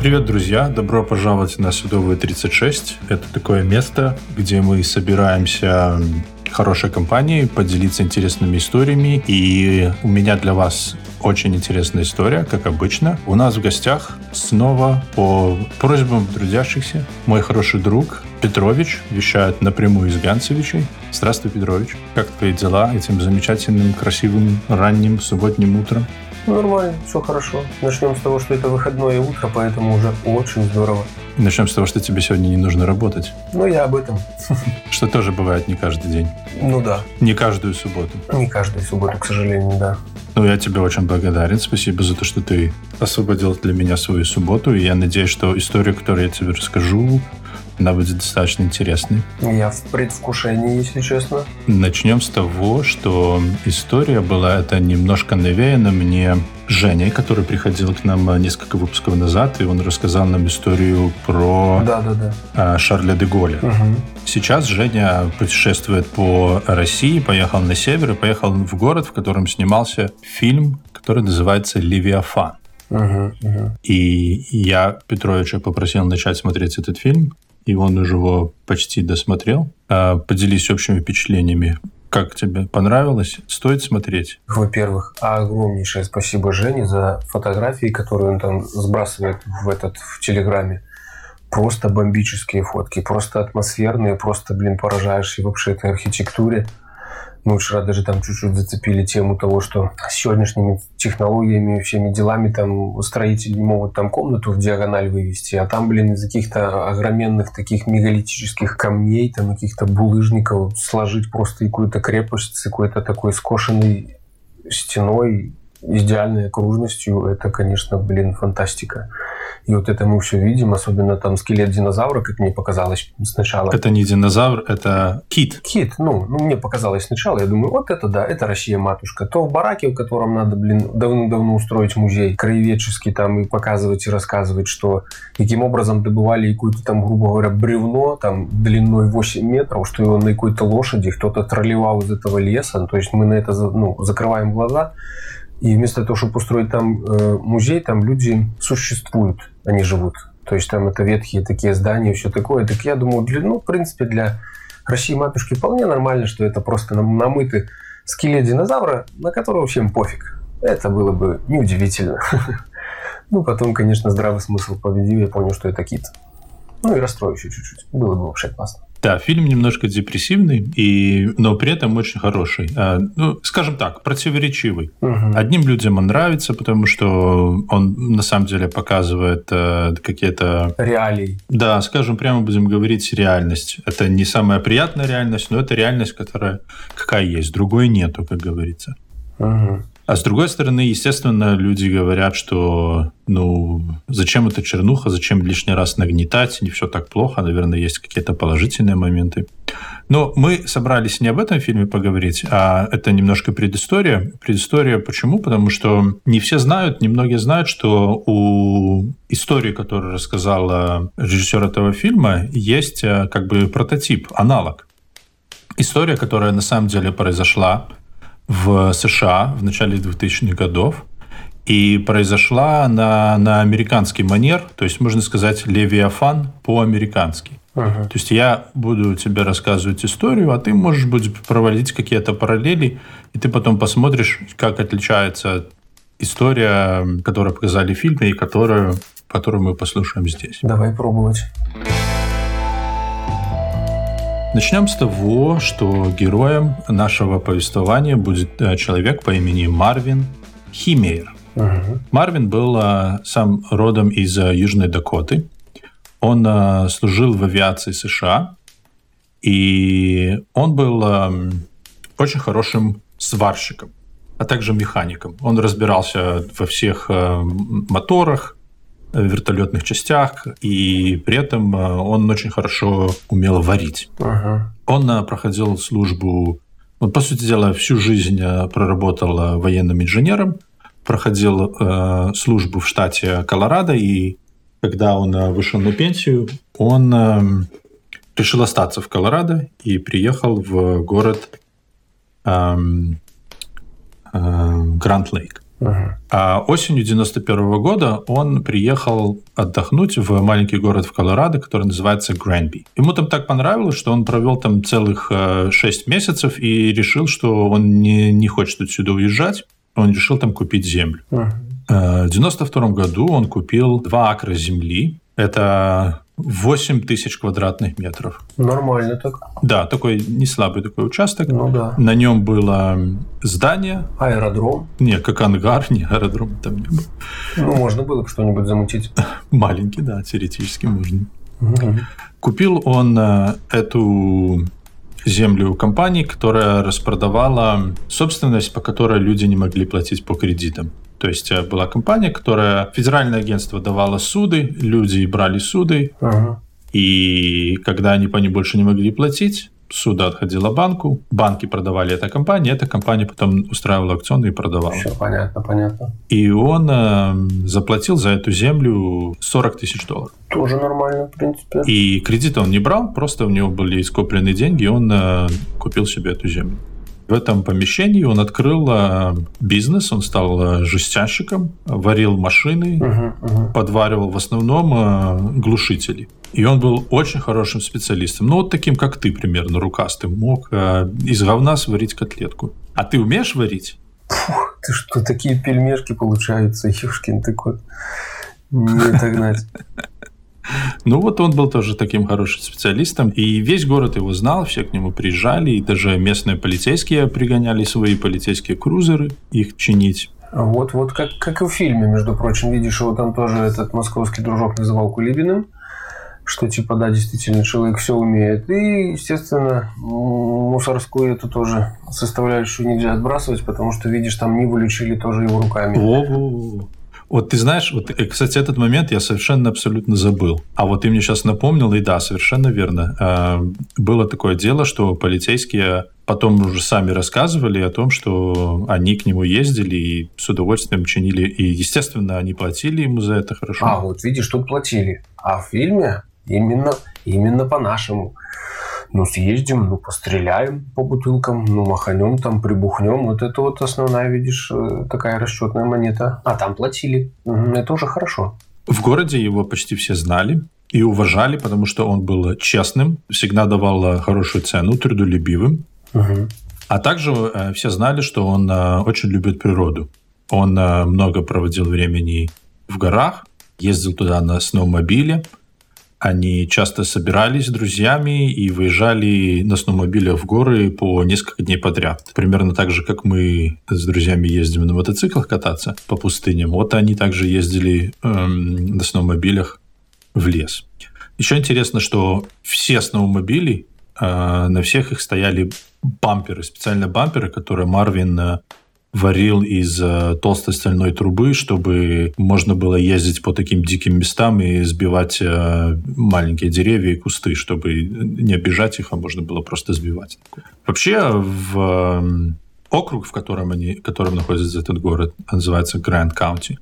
Привет, друзья! Добро пожаловать на Судовую 36. Это такое место, где мы собираемся хорошей компанией, поделиться интересными историями. И у меня для вас очень интересная история, как обычно. У нас в гостях снова по просьбам трудящихся мой хороший друг Петрович вещает напрямую из Ганцевичей. Здравствуй, Петрович. Как твои дела этим замечательным, красивым, ранним субботним утром? Нормально, все хорошо. Начнем с того, что это выходное утро, поэтому уже очень здорово. Начнем с того, что тебе сегодня не нужно работать. Ну, я об этом. Что тоже бывает не каждый день. Ну да. Не каждую субботу. Не каждую субботу, к сожалению, да. Ну, я тебе очень благодарен. Спасибо за то, что ты освободил для меня свою субботу. И я надеюсь, что историю, которую я тебе расскажу, она будет достаточно интересной. Я в предвкушении, если честно. Начнем с того, что история была это немножко навеяна мне Женей, который приходил к нам несколько выпусков назад, и он рассказал нам историю про да, да, да. Шарля де Голля. Угу. Сейчас Женя путешествует по России, поехал на север и поехал в город, в котором снимался фильм, который называется «Левиафан». Угу, угу. И я Петровича попросил начать смотреть этот фильм и он уже его почти досмотрел. А, поделись общими впечатлениями. Как тебе понравилось? Стоит смотреть? Во-первых, огромнейшее спасибо Жене за фотографии, которые он там сбрасывает в этот в Телеграме. Просто бомбические фотки, просто атмосферные, просто, блин, поражаешься вообще этой архитектуре. Мы вчера даже там чуть-чуть зацепили тему того, что с сегодняшними технологиями, всеми делами там строители не могут там комнату в диагональ вывести, а там, блин, из каких-то огроменных таких мегалитических камней, там каких-то булыжников сложить просто какую-то крепость с какой-то такой скошенной стеной, идеальной окружностью, это, конечно, блин, фантастика. И вот это мы все видим, особенно там скелет динозавра, как мне показалось сначала. Это не динозавр, это кит. Кит, ну, ну мне показалось сначала, я думаю, вот это да, это Россия-матушка. То в бараке, в котором надо, блин, давно-давно устроить музей краеведческий там и показывать и рассказывать, что каким образом добывали какое-то там, грубо говоря, бревно там длиной 8 метров, что его на какой-то лошади кто-то тролливал из этого леса. То есть мы на это ну, закрываем глаза, и вместо того, чтобы устроить там э, музей, там люди существуют, они живут. То есть там это ветхие такие здания, все такое. Так я думаю, для, ну, в принципе, для России матушки вполне нормально, что это просто намытый скелет динозавра, на которого всем пофиг. Это было бы неудивительно. Ну, потом, конечно, здравый смысл победил, я понял, что это кит. Ну и расстроил еще чуть-чуть. Было бы вообще классно. Да, фильм немножко депрессивный, и, но при этом очень хороший. А, ну, скажем так, противоречивый. Угу. Одним людям он нравится, потому что он на самом деле показывает э, какие-то... Реалии. Да, скажем, прямо будем говорить реальность. Это не самая приятная реальность, но это реальность, которая какая есть. Другой нету, как говорится. Угу. А с другой стороны, естественно, люди говорят, что ну зачем эта чернуха, зачем лишний раз нагнетать, не все так плохо, наверное, есть какие-то положительные моменты. Но мы собрались не об этом фильме поговорить, а это немножко предыстория. Предыстория почему? Потому что не все знают, немногие знают, что у истории, которую рассказал режиссер этого фильма, есть э, как бы прототип, аналог. История, которая на самом деле произошла в США в начале 2000-х годов. И произошла на, на американский манер, то есть, можно сказать, левиафан по-американски. Uh-huh. То есть я буду тебе рассказывать историю, а ты можешь будет проводить какие-то параллели, и ты потом посмотришь, как отличается история, которую показали в фильме, и которую, которую мы послушаем здесь. Давай пробовать. Начнем с того, что героем нашего повествования будет э, человек по имени Марвин Химейр. Угу. Марвин был э, сам родом из э, Южной Дакоты. Он служил в авиации США, и он был очень хорошим сварщиком, а также механиком. Он разбирался во всех моторах, вертолетных частях, и при этом э, он очень хорошо умел варить. Uh-huh. Он э, проходил службу, он, по сути дела, всю жизнь э, проработал военным инженером, проходил э, службу в штате Колорадо, и когда он вышел на пенсию, он э, решил остаться в Колорадо и приехал в город эм, э, А осенью 91 года он приехал отдохнуть в маленький город в Колорадо, который называется Грэнби. Ему там так понравилось, что он провел там целых 6 э, месяцев и решил, что он не, не хочет отсюда уезжать. Он решил там купить землю. Uh-huh. В 92 году он купил 2 акра земли. Это 8 тысяч квадратных метров. Нормально так. Да, такой не слабый такой участок. Ну да. На нем было здание. Аэродром. Не, как ангар, не аэродром там не было. Ну, можно было бы что-нибудь замутить. Маленький, да, теоретически можно. Угу. Купил он э, эту землю компании, которая распродавала собственность, по которой люди не могли платить по кредитам. То есть э, была компания, которая федеральное агентство давало суды, люди брали суды, ага. и когда они по ним больше не могли платить, суда отходила банку, банки продавали эта компания, эта компания потом устраивала аукционы и продавала. Все понятно, понятно. И он э, заплатил за эту землю 40 тысяч долларов. Тоже нормально, в принципе. И кредит он не брал, просто у него были скопленные деньги, и он э, купил себе эту землю. В этом помещении он открыл э, бизнес, он стал э, жестянщиком, варил машины, uh-huh, uh-huh. подваривал в основном э, глушители. И он был очень хорошим специалистом. Ну, вот таким, как ты, примерно, рукастым. Мог из говна сварить котлетку. А ты умеешь варить? Фух, ты что, такие пельмешки получаются, Юшкин, ты кот. Не догнать. Ну вот он был тоже таким хорошим специалистом, и весь город его знал, все к нему приезжали, и даже местные полицейские пригоняли свои полицейские крузеры их чинить. Вот, вот как, как и в фильме, между прочим, видишь, его там тоже этот московский дружок называл Кулибиным, что типа, да, действительно, человек все умеет. И, естественно, мусорскую эту тоже составляющую нельзя отбрасывать, потому что, видишь, там Ниву лечили тоже его руками. Во-во-во. Вот ты знаешь, вот, э, кстати, этот момент я совершенно абсолютно забыл. А вот ты мне сейчас напомнил, и да, совершенно верно. А, было такое дело, что полицейские потом уже сами рассказывали о том, что они к нему ездили и с удовольствием чинили. И, естественно, они платили ему за это хорошо. А, вот видишь, тут платили. А в фильме именно, именно по-нашему ну, съездим, ну, постреляем по бутылкам, ну, маханем там, прибухнем. Вот это вот основная, видишь, э, такая расчетная монета. А там платили. Это уже хорошо. В городе его почти все знали и уважали, потому что он был честным, всегда давал э, хорошую цену, трудолюбивым. Угу. А также э, все знали, что он очень любит природу. Он много проводил времени в горах, ездил туда на сноумобиле – они часто собирались с друзьями и выезжали на сноумобилях в горы по несколько дней подряд. Примерно так же, как мы с друзьями ездим на мотоциклах кататься по пустыням. Вот они также ездили эм, на сноумобилях в лес. Еще интересно, что все сноумобили, э, на всех их стояли бамперы, специальные бамперы, которые Марвин э, варил из э, толстой стальной трубы, чтобы можно было ездить по таким диким местам и сбивать э, маленькие деревья и кусты, чтобы не обижать их, а можно было просто сбивать. Вообще в округ, в котором, они, в котором находится этот город, называется Гранд Каунти.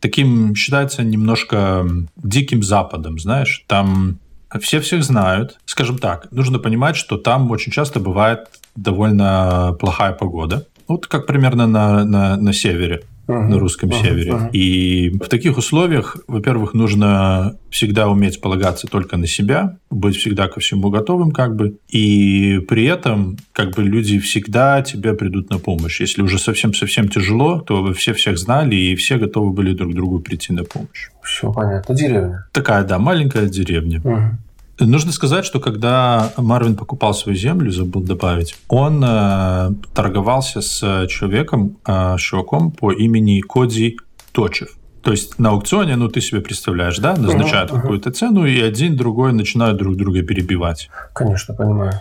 Таким считается немножко диким западом, знаешь. Там все всех знают. Скажем так, нужно понимать, что там очень часто бывает довольно плохая погода. Вот как примерно на, на, на севере. Uh-huh, на русском uh-huh, севере. Uh-huh. И в таких условиях, во-первых, нужно всегда уметь полагаться только на себя, быть всегда ко всему готовым, как бы. И при этом, как бы, люди всегда тебе придут на помощь. Если уже совсем-совсем тяжело, то все всех знали, и все готовы были друг другу прийти на помощь. Все понятно. Деревня. Такая, да, маленькая деревня. Uh-huh. Нужно сказать, что когда Марвин покупал свою землю, забыл добавить, он э, торговался с человеком, э, чуваком по имени Коди Точев. То есть на аукционе, ну ты себе представляешь, да, назначают uh-huh, какую-то цену, и один другой начинают друг друга перебивать. Конечно, понимаю.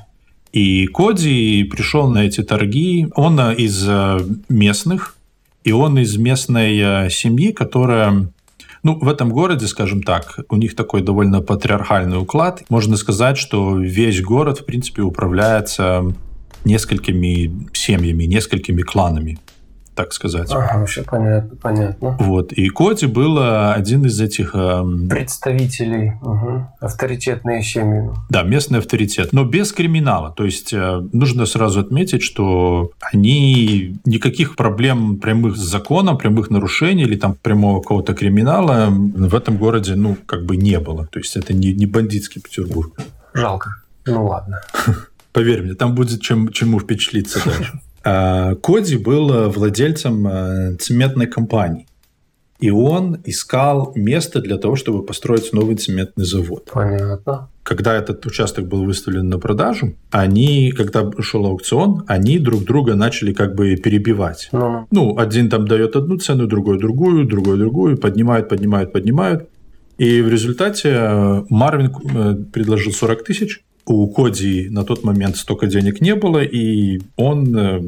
И Коди пришел на эти торги. Он из э, местных, и он из местной э, семьи, которая ну, в этом городе, скажем так, у них такой довольно патриархальный уклад. Можно сказать, что весь город, в принципе, управляется несколькими семьями, несколькими кланами. Так сказать. Ага, все понятно, понятно. Вот. И Коди был один из этих... Эм... Представителей. Угу. Авторитетные семьи. Да, местный авторитет. Но без криминала. То есть э, нужно сразу отметить, что они никаких проблем прямых с законом, прямых нарушений или там прямого какого-то криминала в этом городе, ну, как бы не было. То есть это не, не бандитский Петербург. Жалко. Ну ладно. Поверь мне, там будет чем, чему впечатлиться дальше. А, Коди был владельцем э, цементной компании. И он искал место для того, чтобы построить новый цементный завод. Понятно. Когда этот участок был выставлен на продажу, они, когда шел аукцион, они друг друга начали как бы перебивать. Ну, ну один там дает одну цену, другой другую, другой другую, поднимают, поднимают, поднимают. И в результате э, Марвин э, предложил 40 тысяч, у Коди на тот момент столько денег не было, и он э,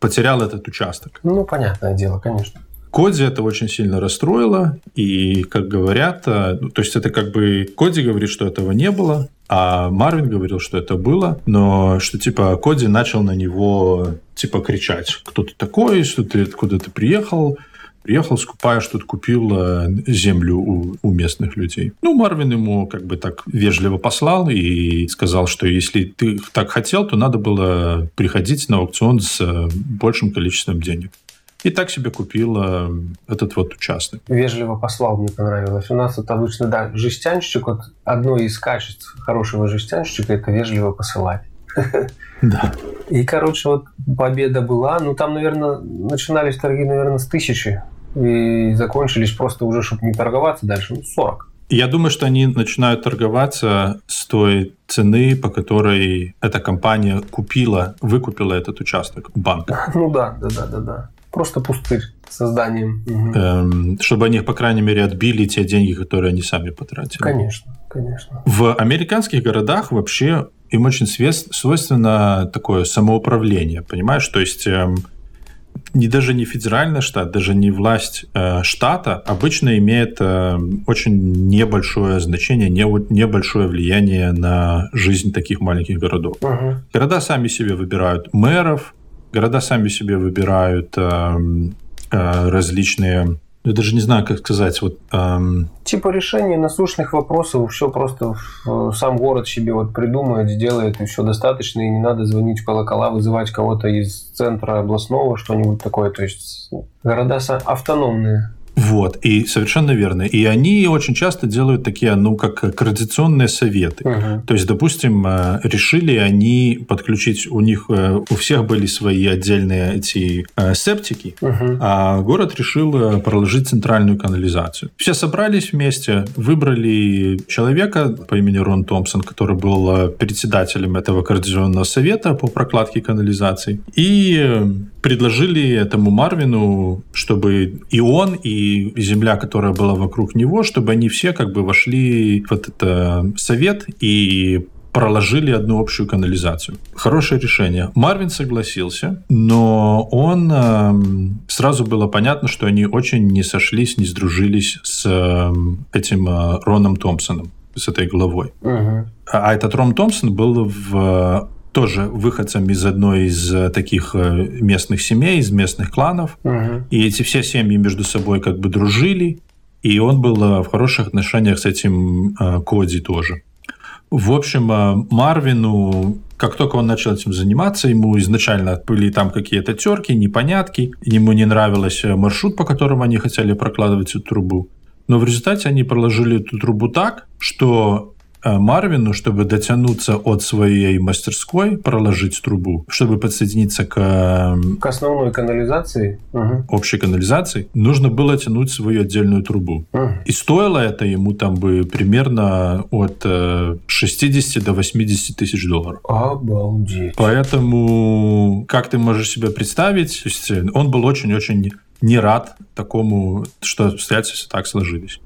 потерял этот участок. Ну, понятное дело, конечно. Коди это очень сильно расстроило, и, как говорят, э, ну, то есть это как бы Коди говорит, что этого не было, а Марвин говорил, что это было, но что типа Коди начал на него типа кричать, кто ты такой, что ты откуда ты приехал, приехал, скупаешь, тут купил э, землю у, у местных людей. Ну, Марвин ему как бы так вежливо послал и сказал, что если ты так хотел, то надо было приходить на аукцион с э, большим количеством денег. И так себе купил э, этот вот участок. Вежливо послал, мне понравилось. У нас это обычно, да, жестянщик, вот одно из качеств хорошего жестянщика – это вежливо посылать. Да. И, короче, вот победа была. Ну, там, наверное, начинались торги, наверное, с тысячи и закончились просто уже, чтобы не торговаться дальше, ну, 40. Я думаю, что они начинают торговаться с той цены, по которой эта компания купила, выкупила этот участок у банка. Ну да, да, да, да, да. Просто пустырь созданием. Угу. Эм, чтобы они, по крайней мере, отбили те деньги, которые они сами потратили. Конечно, конечно. В американских городах вообще им очень свойственно такое самоуправление, понимаешь? То есть эм, не даже не федеральный штат, даже не власть э, штата обычно имеет э, очень небольшое значение, не, небольшое влияние на жизнь таких маленьких городов. Угу. Города сами себе выбирают мэров, города сами себе выбирают э, э, различные я даже не знаю, как сказать. Вот, эм... Типа решение насущных вопросов все просто в, сам город себе вот придумает, сделает, и все достаточно, и не надо звонить в колокола, вызывать кого-то из центра областного, что-нибудь такое. То есть города автономные. Вот, и совершенно верно. И они очень часто делают такие, ну, как координационные советы. Угу. То есть, допустим, э, решили они подключить, у них, э, у всех были свои отдельные эти э, септики, угу. а город решил проложить центральную канализацию. Все собрались вместе, выбрали человека по имени Рон Томпсон, который был председателем этого координационного совета по прокладке канализации, и предложили этому Марвину, чтобы и он, и земля, которая была вокруг него, чтобы они все как бы вошли в этот э, совет и проложили одну общую канализацию. Хорошее решение. Марвин согласился, но он э, сразу было понятно, что они очень не сошлись, не сдружились с э, этим э, Роном Томпсоном, с этой главой. Угу. А этот Рон Томпсон был в тоже выходцем из одной из э, таких э, местных семей, из местных кланов. Угу. И эти все семьи между собой как бы дружили. И он был э, в хороших отношениях с этим Коди тоже. В общем, Марвину, как только он начал этим заниматься, ему изначально были там какие-то терки, непонятки. Ему не нравился маршрут, по которому они хотели прокладывать эту трубу. Но в результате они проложили эту трубу так, что Марвину, чтобы дотянуться от своей мастерской, проложить трубу, чтобы подсоединиться к... Эм, к основной канализации? Угу. Общей канализации, нужно было тянуть свою отдельную трубу. Угу. И стоило это ему там бы примерно от 60 э, до 80 тысяч долларов. Обалдеть. Поэтому, как ты можешь себе представить, то есть он был очень-очень не рад такому, что обстоятельства так сложились.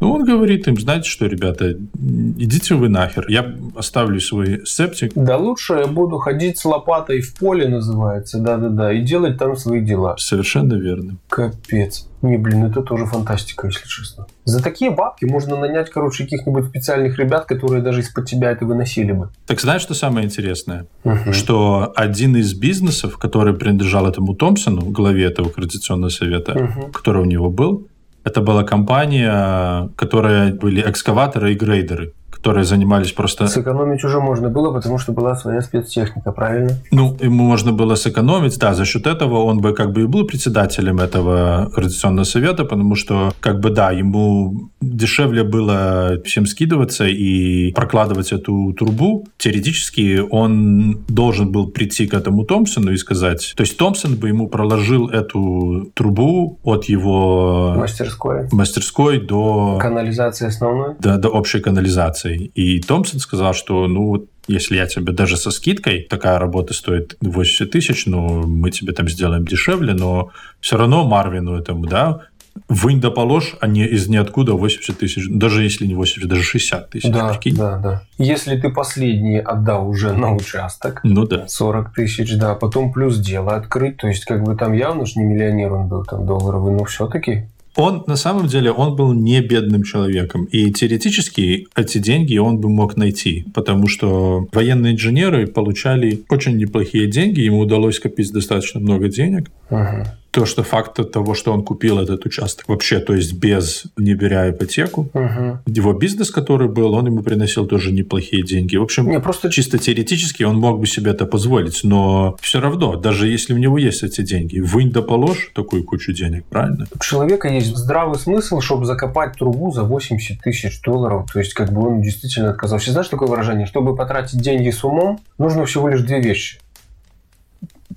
Ну, он говорит им, знаете что, ребята, идите вы нахер, я оставлю свой септик. Да лучше я буду ходить с лопатой в поле, называется, да-да-да, и делать там свои дела. Совершенно верно. Капец. Не, блин, это тоже фантастика, если честно. За такие бабки можно нанять, короче, каких-нибудь специальных ребят, которые даже из-под тебя это выносили бы. Так знаешь, что самое интересное? Угу. Что один из бизнесов, который принадлежал этому Томпсону, главе этого координационного совета, угу. который у него был, это была компания, которая были экскаваторы и грейдеры которые занимались просто... Сэкономить уже можно было, потому что была своя спецтехника, правильно? Ну, ему можно было сэкономить, да, за счет этого он бы как бы и был председателем этого Координационного совета, потому что, как бы, да, ему дешевле было всем скидываться и прокладывать эту трубу. Теоретически он должен был прийти к этому Томпсону и сказать... То есть Томпсон бы ему проложил эту трубу от его... Мастерской. Мастерской до... Канализации основной? До, до общей канализации. И Томпсон сказал, что ну если я тебе даже со скидкой, такая работа стоит 80 тысяч, ну, мы тебе там сделаем дешевле, но все равно Марвину этому, да, вынь да положь, а не из ниоткуда 80 тысяч, даже если не 80, даже 60 тысяч. Да, прикинь. да, да. Если ты последние отдал уже на участок, ну да. 40 тысяч, да, потом плюс дело открыть, то есть как бы там явно же не миллионер он был, там долларовый, но все-таки он на самом деле он был не бедным человеком. И теоретически эти деньги он бы мог найти, потому что военные инженеры получали очень неплохие деньги, ему удалось копить достаточно много денег. Uh-huh то, что факт того, что он купил этот участок вообще, то есть без, не беря ипотеку, угу. его бизнес, который был, он ему приносил тоже неплохие деньги. В общем, не, просто чисто теоретически он мог бы себе это позволить, но все равно, даже если у него есть эти деньги, вынь да положь такую кучу денег, правильно? У человека есть здравый смысл, чтобы закопать трубу за 80 тысяч долларов, то есть как бы он действительно отказался. Знаешь такое выражение? Чтобы потратить деньги с умом, нужно всего лишь две вещи.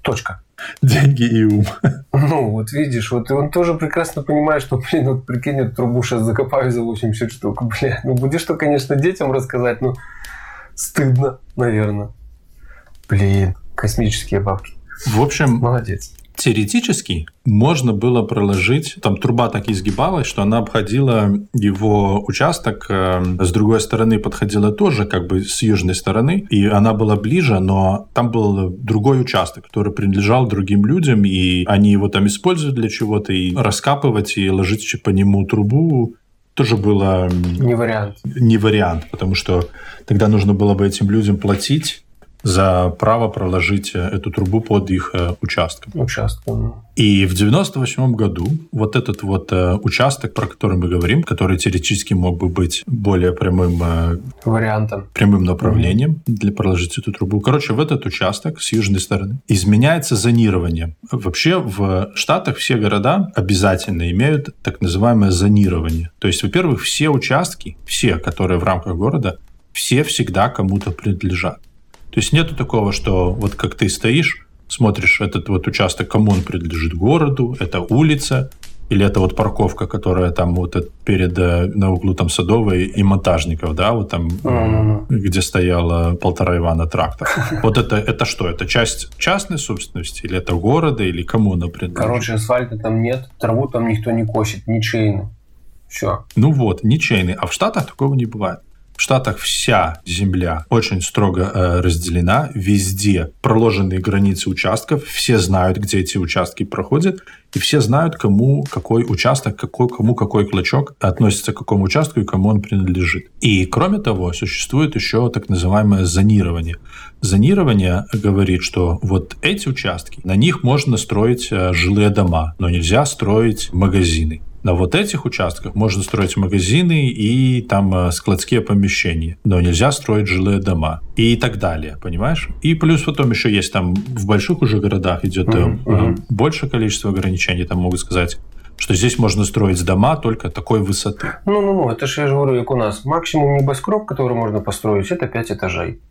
Точка. деньги и ум. Ну, вот видишь, вот и он тоже прекрасно понимает, что, блин, вот прикинь, эту трубу сейчас закопаю за 80 штук, блин. Ну, будешь что, конечно, детям рассказать, но стыдно, наверное. Блин, космические бабки. В общем, молодец. Теоретически можно было проложить, там труба так изгибалась, что она обходила его участок, э, с другой стороны подходила тоже как бы с южной стороны, и она была ближе, но там был другой участок, который принадлежал другим людям, и они его там используют для чего-то, и раскапывать, и ложить по нему трубу тоже было... Не вариант. Не вариант, потому что тогда нужно было бы этим людям платить, за право проложить э, эту трубу под их э, участком. Участком. И в 98 году вот этот вот э, участок, про который мы говорим, который теоретически мог бы быть более прямым вариантом, прямым направлением mm-hmm. для проложить эту трубу. Короче, в этот участок с южной стороны изменяется зонирование. Вообще в Штатах все города обязательно имеют так называемое зонирование. То есть, во-первых, все участки, все, которые в рамках города, все всегда кому-то принадлежат. То есть нету такого, что вот как ты стоишь, смотришь этот вот участок, кому он принадлежит городу, это улица, или это вот парковка, которая там вот перед э, на углу там Садовой и Монтажников, да, вот там, mm-hmm. где стояла полтора Ивана трактор. Вот это, это что? Это часть частной собственности или это города, или кому она принадлежит? Короче, асфальта там нет, траву там никто не косит, ничейно. Все. Ну вот, ничейный. А в Штатах такого не бывает. В Штатах вся земля очень строго э, разделена, везде проложенные границы участков, все знают, где эти участки проходят, и все знают, кому какой участок, какой, кому какой клочок относится к какому участку и кому он принадлежит. И кроме того, существует еще так называемое зонирование. Зонирование говорит, что вот эти участки, на них можно строить э, жилые дома, но нельзя строить магазины. На вот этих участках можно строить магазины и там э, складские помещения, но нельзя строить жилые дома и так далее, понимаешь? И плюс потом еще есть там в больших уже городах идет mm-hmm. Mm-hmm. больше количество ограничений, там могут сказать что здесь можно строить дома только такой высоты. Ну-ну-ну, это же я же говорю, как у нас. Максимум небоскреб, который можно построить, это 5 этажей.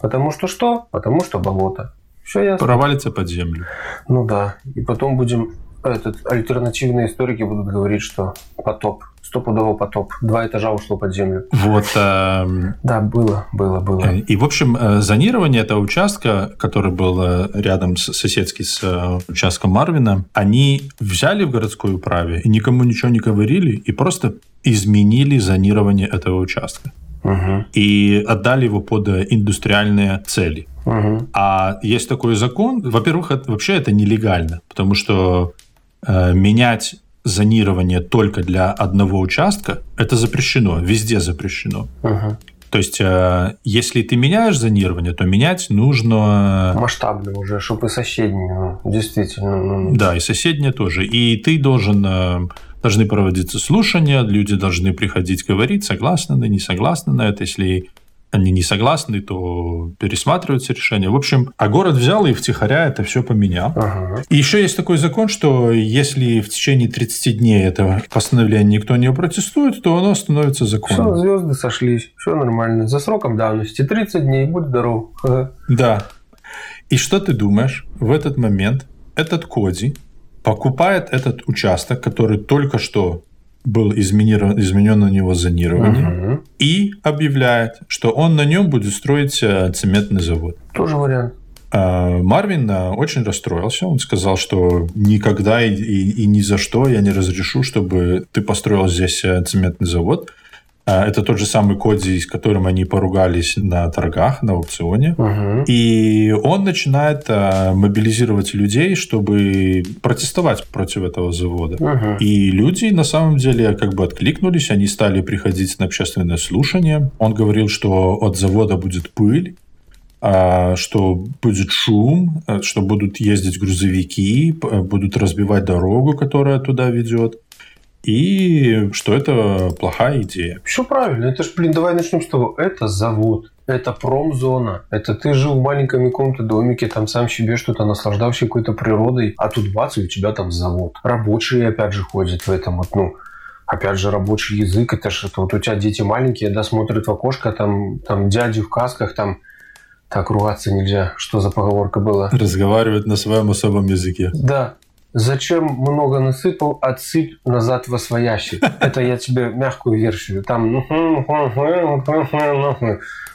Потому что что? Потому что болото. Все ясно. Провалится под землю. Ну да. И потом будем этот, альтернативные историки будут говорить, что потоп, стопудово потоп, два этажа ушло под землю. Вот. Э, да, было, было, было. Э, и, в общем, э, зонирование этого участка, который был э, рядом с, соседский с участком Марвина, они взяли в городской управе и никому ничего не говорили, и просто изменили зонирование этого участка Угу. и отдали его под индустриальные цели. Угу. А есть такой закон, во-первых, это, вообще это нелегально, потому что э, менять зонирование только для одного участка это запрещено, везде запрещено. Угу. То есть, э, если ты меняешь зонирование, то менять нужно... Масштабно уже, чтобы и соседние, ну, действительно. Ну, Да, и соседние тоже. И ты должен... э, Должны проводиться слушания, люди должны приходить говорить, согласны на, не согласны на это. Если они не согласны, то пересматриваются решения. В общем, а город взял и втихаря это все поменял. Ага. И еще есть такой закон, что если в течение 30 дней этого постановления никто не протестует, то оно становится Все, законом. звезды сошлись, все нормально. За сроком давности 30 дней, будь здоров. Ага. Да. И что ты думаешь? В этот момент этот Коди покупает этот участок, который только что был изменирован, изменен на него зонирование, Мгм. и объявляет, что он на нем будет строить э, цементный завод. Тоже вариант. А, Марвин а, очень расстроился. Он сказал, что никогда и, и- и ни за что я не разрешу, чтобы ты построил здесь э, цементный завод. А, Это тот же самый Коди, с которым они поругались на торгах, на аукционе. Мгм. И он начинает а, мобилизировать людей, чтобы протестовать против этого завода. Мгм. И люди на самом деле как бы откликнулись, они стали приходить на общественное слушание. Он говорил, что от завода будет пыль, а, что будет шум, что будут ездить грузовики, будут разбивать дорогу, которая туда ведет, и что это плохая идея. Все правильно. Это ж, блин, давай начнем с того. Это завод. Это промзона. Это ты жил в маленьком каком-то домике, там сам себе что-то наслаждавший какой-то природой, а тут бац, и у тебя там завод. Рабочие, опять же, ходят в этом вот, ну, опять же, рабочий язык, это же это вот у тебя дети маленькие, да, смотрят в окошко, там, там дяди в касках, там, так, ругаться нельзя. Что за поговорка была? Разговаривать на своем особом языке. Да. Зачем много насыпал, отсыпь назад во своящий. Это я тебе мягкую версию. Там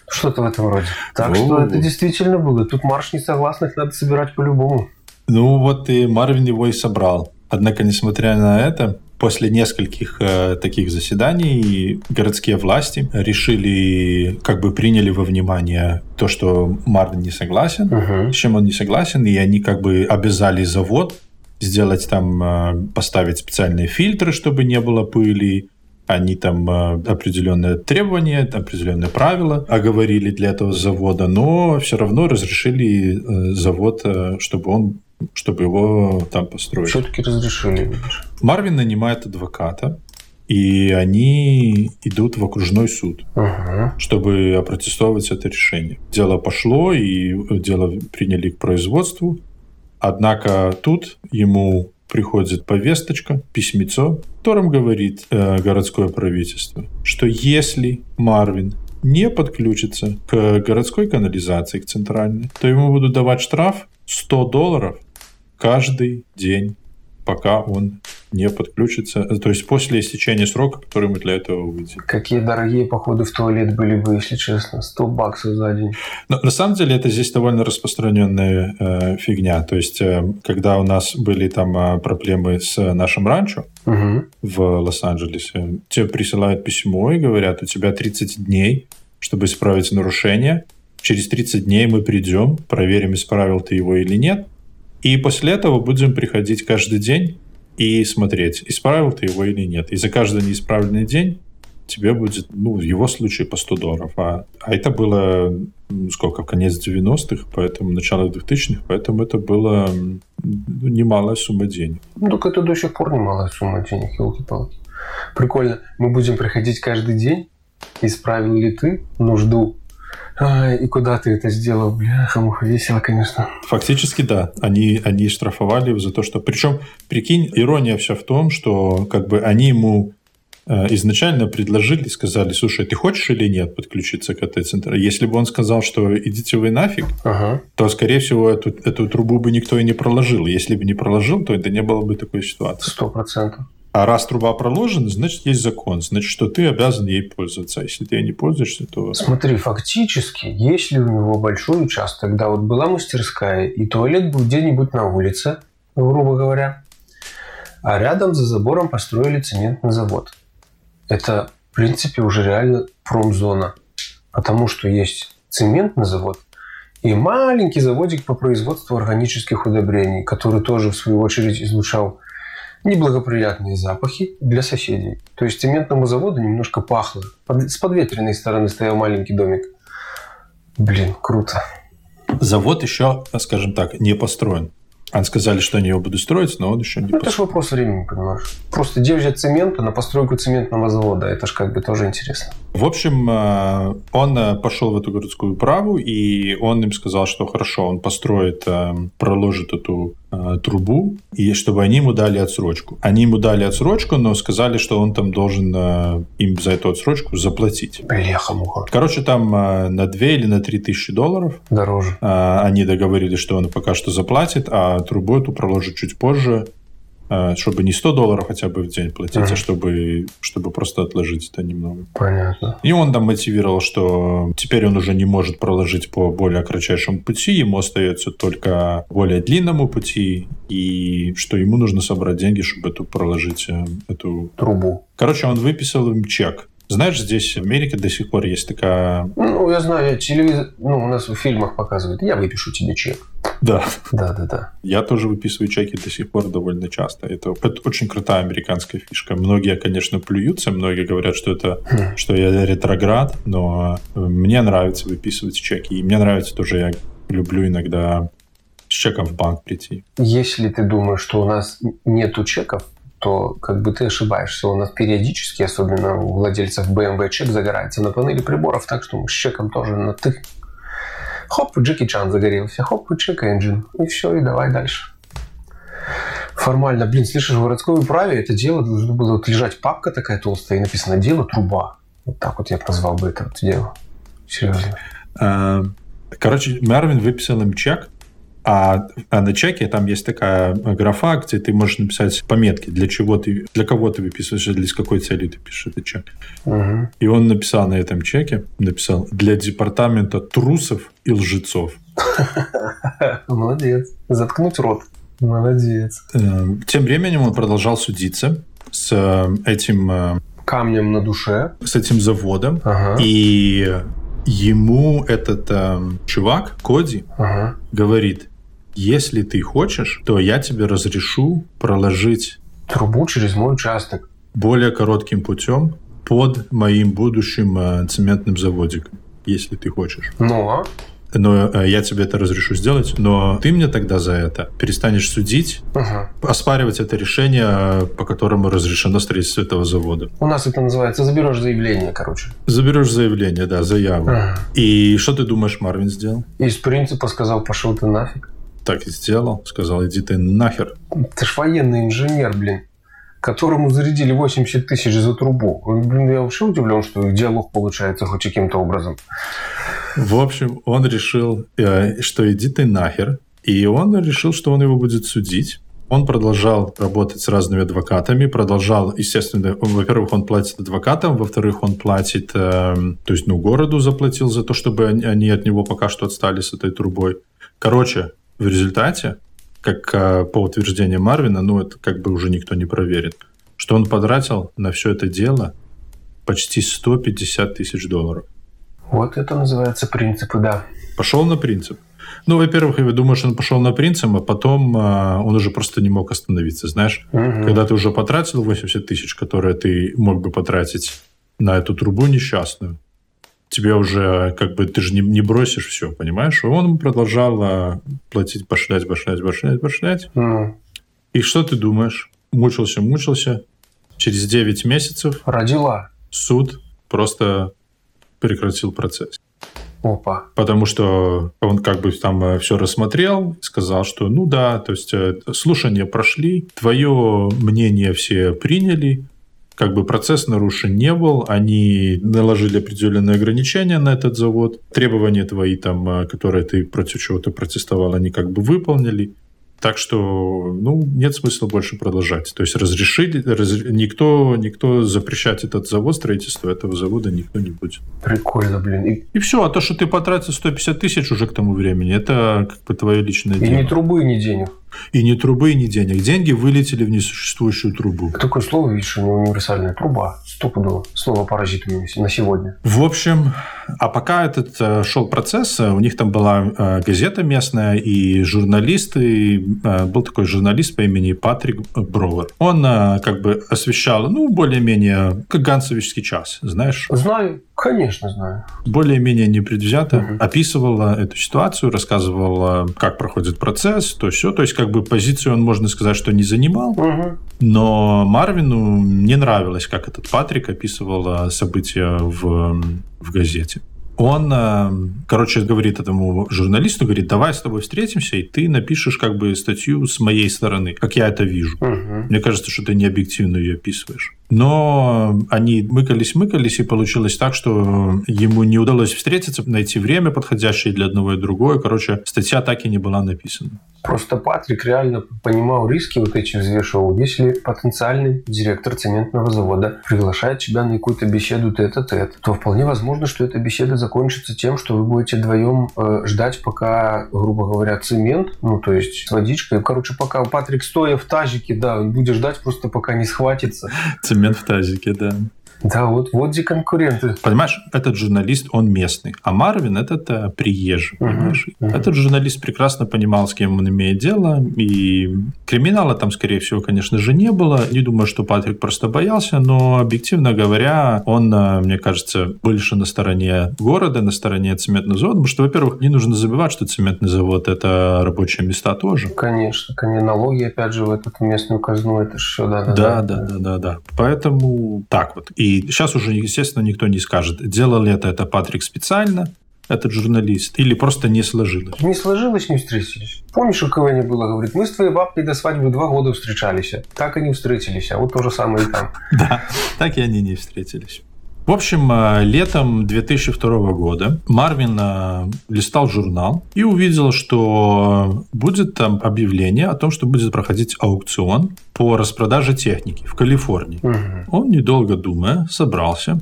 что-то в этом роде. Так что это действительно было. Тут марш несогласных надо собирать по-любому. Ну вот и Марвин его и собрал. Однако, несмотря на это, после нескольких э, таких заседаний городские власти решили, как бы приняли во внимание то, что Марвин не согласен, Мгм. с чем он не согласен, и они как бы обязали завод сделать там, э, поставить специальные фильтры, чтобы не было пыли, они там э, определенные требования, определенные правила оговорили для этого завода, но все равно разрешили э, завод, чтобы он чтобы его там построить. Все-таки разрешили. Марвин нанимает адвоката, и они идут в окружной суд Мгм. чтобы опротестовать это решение. Дело пошло, и дело приняли к производству. Однако тут ему приходит повесточка, письмецо, в котором говорит э, городское правительство, что если Марвин не подключится к городской канализации, к центральной, то ему будут давать штраф 100 долларов каждый день, пока он не подключится, э, то есть после истечения срока, который мы для этого выделили. Какие дорогие походы в туалет были бы, если честно. 100 баксов за день. Но на самом деле это здесь довольно распространенная э, фигня. То есть, э, когда у нас были там э, проблемы с нашим ранчо Мгм. в Лос-Анджелесе, тебе присылают письмо и говорят, у тебя 30 дней, чтобы исправить нарушение. Через 30 дней мы придем, проверим, исправил ты его или нет. И после этого будем приходить каждый день и смотреть, исправил ты его или нет. И за каждый неисправленный день тебе будет, ну, в его случае по 100 долларов. А, а это было, сколько, конец 90-х, поэтому начало 2000-х, поэтому это было ну, немалая сумма денег. Ну, только это до сих пор немалая сумма денег, елки-палки. Прикольно. Мы будем приходить каждый день. Исправил ли ты нужду? И куда ты это сделал? Бляха, муха, весело, конечно. Фактически, да. Они, они штрафовали его за то, что... Причем, прикинь, ирония вся в том, что как бы они ему э, изначально предложили, сказали, слушай, ты хочешь или нет подключиться к этой централи? Если бы он сказал, что идите вы нафиг, Ага. то, скорее всего, эту, эту трубу бы никто и не проложил. Если бы не проложил, то это не было бы такой ситуации. Сто процентов. А раз труба проложена, значит, есть закон. Значит, что ты обязан ей пользоваться. А если ты ей не пользуешься, то... Смотри, фактически, если у него большой участок, да, вот была мастерская, и туалет был где-нибудь на улице, грубо говоря, а рядом за забором построили цементный завод. это, в принципе, уже реально промзона. Потому что есть цементный завод и маленький заводик по производству органических удобрений, который тоже, в свою очередь, излучал неблагоприятные запахи для соседей. То есть цементному заводу немножко пахло. Под, с подветренной стороны стоял маленький домик. Блин, круто. Завод еще, скажем так, не построен. Они сказали, что они его будут строить, но он еще не Ну, это же вопрос времени, понимаешь. Просто где взять цемента на постройку цементного завода? Это же как бы тоже интересно. В общем, э, он э, пошел в эту городскую управу, и он им сказал, что хорошо, он построит, э, проложит эту трубу, и чтобы они ему дали отсрочку. Они ему дали отсрочку, но сказали, что он там должен им за эту отсрочку заплатить. Бляха-муха. Короче, там на 2 или на 3 тысячи долларов. Дороже. Они договорились, что он пока что заплатит, а трубу эту проложит чуть позже, чтобы не 100 долларов хотя бы в день платить, uh-huh. а чтобы, чтобы просто отложить это немного. Понятно. И он там мотивировал, что теперь он уже не может проложить по более кратчайшему пути, ему остается только более длинному пути, и что ему нужно собрать деньги, чтобы эту проложить э, эту трубу. Короче, он выписал им чек. Знаешь, здесь в Америке до сих пор есть такая... Ну, я знаю, телевизор... Ну, у нас в фильмах показывают. Я выпишу тебе чек. Да. Да, да, да. Я тоже выписываю чеки до сих пор довольно часто. Это, это очень крутая американская фишка. Многие, конечно, плюются, многие говорят, что это, хм. что я ретроград, но мне нравится выписывать чеки. И мне нравится тоже, я люблю иногда с чеком в банк прийти. Если ты думаешь, что у нас нету чеков, то как бы ты ошибаешься. У нас периодически, особенно у владельцев BMW, чек загорается на панели приборов, так что мы с чеком тоже на ты. Хоп, Джеки Чан загорелся, хоп, чек engine. И все, и давай дальше. Формально, блин, слышишь, в городской управе это дело должно было вот лежать папка такая толстая, и написано «Дело труба». Вот так вот я назвал бы это вот дело. Серьезно. А, короче, Марвин выписал им чек, а, а на чеке там есть такая графа, где ты можешь написать пометки, для чего ты, для кого ты выписываешь, для с какой целью ты пишешь этот чек. Угу. И он написал на этом чеке, написал для департамента трусов и лжецов. Молодец. Заткнуть рот. Молодец. Э, тем временем он продолжал судиться с э, этим... Э, Камнем на душе. С этим заводом. Ага. И ему этот э, чувак, Коди, ага. говорит, если ты хочешь, то я тебе разрешу проложить трубу через мой участок более коротким путем под моим будущим э, цементным заводиком, если ты хочешь. Ну, но э, я тебе это разрешу сделать, но ты мне тогда за это перестанешь судить, uh оспаривать это решение, по которому разрешено строительство этого завода. У нас это называется заберешь заявление, короче. Заберешь заявление, да, заяву. uh И что ты думаешь, Марвин сделал? Из принципа сказал, пошел ты нафиг. Так и сделал. Сказал, иди ты нахер. Ты ж военный инженер, блин которому зарядили 80 тысяч за трубу. Блин, я вообще удивлен, что диалог получается хоть каким-то образом. В общем, он решил, э, что иди ты нахер. И он решил, что он его будет судить. Он продолжал работать с разными адвокатами, продолжал, естественно, во-первых, он платит адвокатам, во-вторых, он платит, э, то есть, ну, городу заплатил за то, чтобы они от него пока что отстали с этой трубой. Короче, в результате как э, по утверждению Марвина, ну, это как бы уже никто не проверит, что он потратил на все это дело почти 150 тысяч долларов. Вот это называется принципы, да. Пошел на принцип. Ну, во-первых, я думаю, что он пошел на принцип, а потом а, он уже просто не мог остановиться, знаешь. Угу. Когда ты уже потратил 80 тысяч, которые ты мог бы потратить на эту трубу несчастную, тебе уже как бы ты же не, не бросишь все, понимаешь? И он продолжал а, платить, пошлять, пошлять, пошлять, пошлять. Mm. И что ты думаешь? Мучился, мучился. Через 9 месяцев родила. Суд просто прекратил процесс. Опа. Потому что он как бы там э, все рассмотрел, сказал, что ну да, то есть э, слушания прошли, твое мнение все приняли, как бы процесс нарушен не был, они наложили определенные ограничения на этот завод, требования твои там, а, которые ты против чего ты протестовал, они как бы выполнили. Так что, ну, нет смысла больше продолжать. То есть разрешили, раз, никто, никто запрещать этот завод, строительство этого завода никто не будет. Прикольно, блин. И, и все, а то, что ты потратил 150 тысяч уже к тому времени, это как бы твое личное и дело. ни трубы, ни денег. И ни трубы, ни денег. Деньги вылетели в несуществующую трубу. Такое слово, видишь, универсальная труба. Стопудово. Слово паразит на сегодня. В общем, а пока этот э, шел процесс, э, у них там была э, газета местная и журналисты. Был такой журналист по имени Патрик Бровер. Он как бы освещал, ну, более-менее, как Гансовичский час, знаешь? Знаю. Конечно, знаю. Более-менее непредвзято угу. описывала эту ситуацию, рассказывала, как проходит процесс, то все. То есть, как бы позицию он, можно сказать, что не занимал. Угу. Но Марвину не нравилось, как этот Патрик описывал события в, в газете он, э, короче, говорит этому журналисту, говорит, давай с тобой встретимся, и ты напишешь как бы статью с моей стороны, как я это вижу. Угу. Мне кажется, что ты не объективно ее описываешь. Но они мыкались-мыкались, и получилось так, что ему не удалось встретиться, найти время подходящее для одного и другого. Короче, статья так и не была написана. Просто Патрик реально понимал риски вот эти взвешивал. Если потенциальный директор цементного завода приглашает тебя на какую-то беседу тет-а-тет, то вполне возможно, что эта беседа закончится тем, что вы будете вдвоем э, ждать, пока, грубо говоря, цемент, ну, то есть с водичкой. Короче, пока Патрик стоя в тазике, да, он будет ждать просто пока не схватится. Цемент в тазике, да. Да, вот, вот где конкуренты. Понимаешь, этот журналист, он местный, а Марвин этот -то приезжий, понимаешь? Uh-huh, uh-huh. Этот журналист прекрасно понимал, с кем он имеет дело, и криминала там, скорее всего, конечно же, не было. Не думаю, что Патрик просто боялся, но, объективно говоря, он, э, мне кажется, больше на стороне города, на стороне цементного завода, потому что, во-первых, не нужно забывать, что цементный завод – это рабочие места тоже. Конечно, конечно, налоги, опять же, в эту местную казну, это все, да, да, да, да, да, да, да. Поэтому так вот. И сейчас уже, естественно, никто не скажет, делал ли это, это Патрик специально, этот журналист, или просто не сложилось? Не сложилось, не встретились. Помнишь, у кого не было, говорит, мы с твоей бабкой до свадьбы два года встречались, так и не встретились, а вот то же самое и там. Да, так и они не встретились. В общем, э, летом 2002 года Марвин э, листал журнал и увидел, что будет там объявление о том, что будет проходить аукцион по распродаже техники в Калифорнии. Угу. Он, недолго думая, собрался,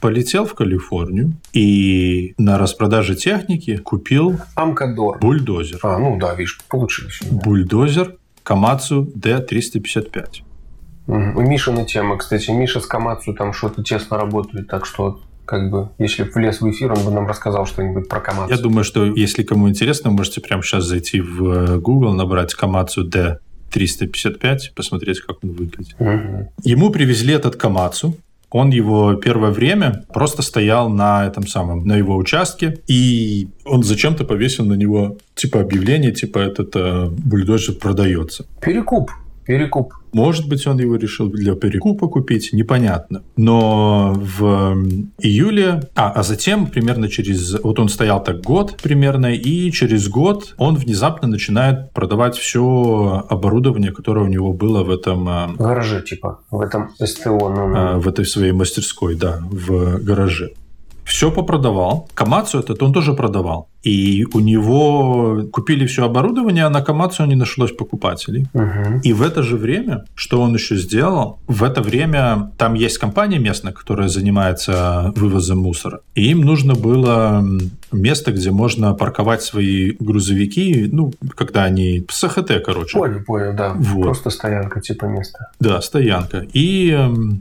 полетел в Калифорнию и на распродаже техники купил Амкадор. бульдозер. А, ну да, видишь, получилось. Бульдозер Камацу D355. Угу. Мишина тема, кстати. Миша с Камацу там что-то тесно работает, так что как бы, если влез в эфир, он бы нам рассказал что-нибудь про Камацу. Я думаю, что если кому интересно, можете прямо сейчас зайти в э, Google, набрать Камацу D 355, посмотреть, как он выглядит. Угу. Ему привезли этот Камацу, он его первое время просто стоял на этом самом, на его участке, и он зачем-то повесил на него типа объявление, типа этот э, бульдозер продается. Перекуп. Перекуп. Может быть, он его решил для перекупа купить, непонятно. Но в июле, а, а затем примерно через, вот он стоял так год примерно, и через год он внезапно начинает продавать все оборудование, которое у него было в этом... А, гараже, типа, в этом СТО. Ну, ну. А, в этой своей мастерской, да, в гараже все попродавал. Камацу этот он тоже продавал. И у него купили все оборудование, а на Камацу не нашлось покупателей. Угу. И в это же время, что он еще сделал, в это время там есть компания местная, которая занимается вывозом мусора. И им нужно было место, где можно парковать свои грузовики, ну, когда они с ХТ, короче. Понял, понял, да. Вот. Просто стоянка типа места. Да, стоянка. И,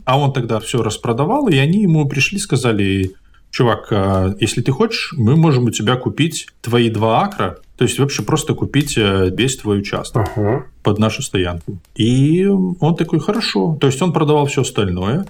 а он тогда все распродавал, и они ему пришли, сказали, чувак, а, если ты хочешь, мы можем у тебя купить твои два акра, то есть вообще просто купить э, весь твой участок uh-huh. под нашу стоянку. И он такой, хорошо. То есть он продавал все остальное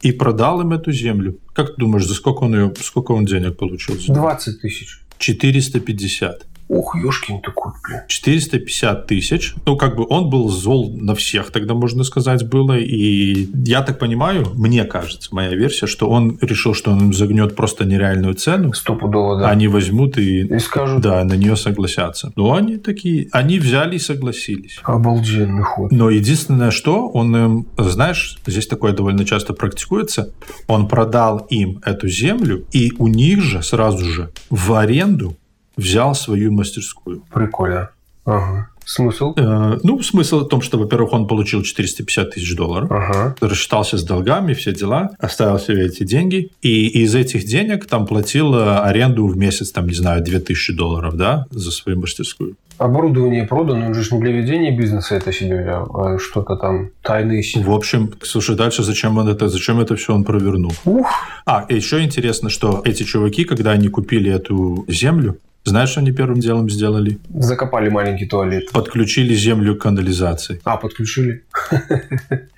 и продал им эту землю. Как ты думаешь, за сколько он ее, сколько он денег получил? 20 тысяч. 450. Ох, ёшкин ты кот, блин. 450 тысяч. Ну, как бы он был зол на всех, тогда можно сказать, было. И я так понимаю, мне кажется, моя версия, что он решил, что он им загнет просто нереальную цену. Стопудово, да. Они возьмут и, и скажут. Да, на нее согласятся. Но они такие, они взяли и согласились. Обалденный ход. Но единственное, что он им, знаешь, здесь такое довольно часто практикуется, он продал им эту землю, и у них же сразу же в аренду взял свою мастерскую. Прикольно. Ага. Смысл? Э, ну, смысл в том, что, во-первых, он получил 450 тысяч долларов, Ага. рассчитался с долгами, все дела, оставил себе эти деньги, и из этих денег там платил э, аренду в месяц, там, не знаю, 2000 долларов, да, за свою мастерскую. Оборудование продано, он же не для ведения бизнеса это себе а что-то там тайные В общем, слушай, дальше зачем он это, зачем это все он провернул? Ух, А, еще интересно, что эти чуваки, когда они купили эту землю, знаешь, что они первым делом сделали? закопали маленький туалет. Подключили землю к канализации. А, подключили.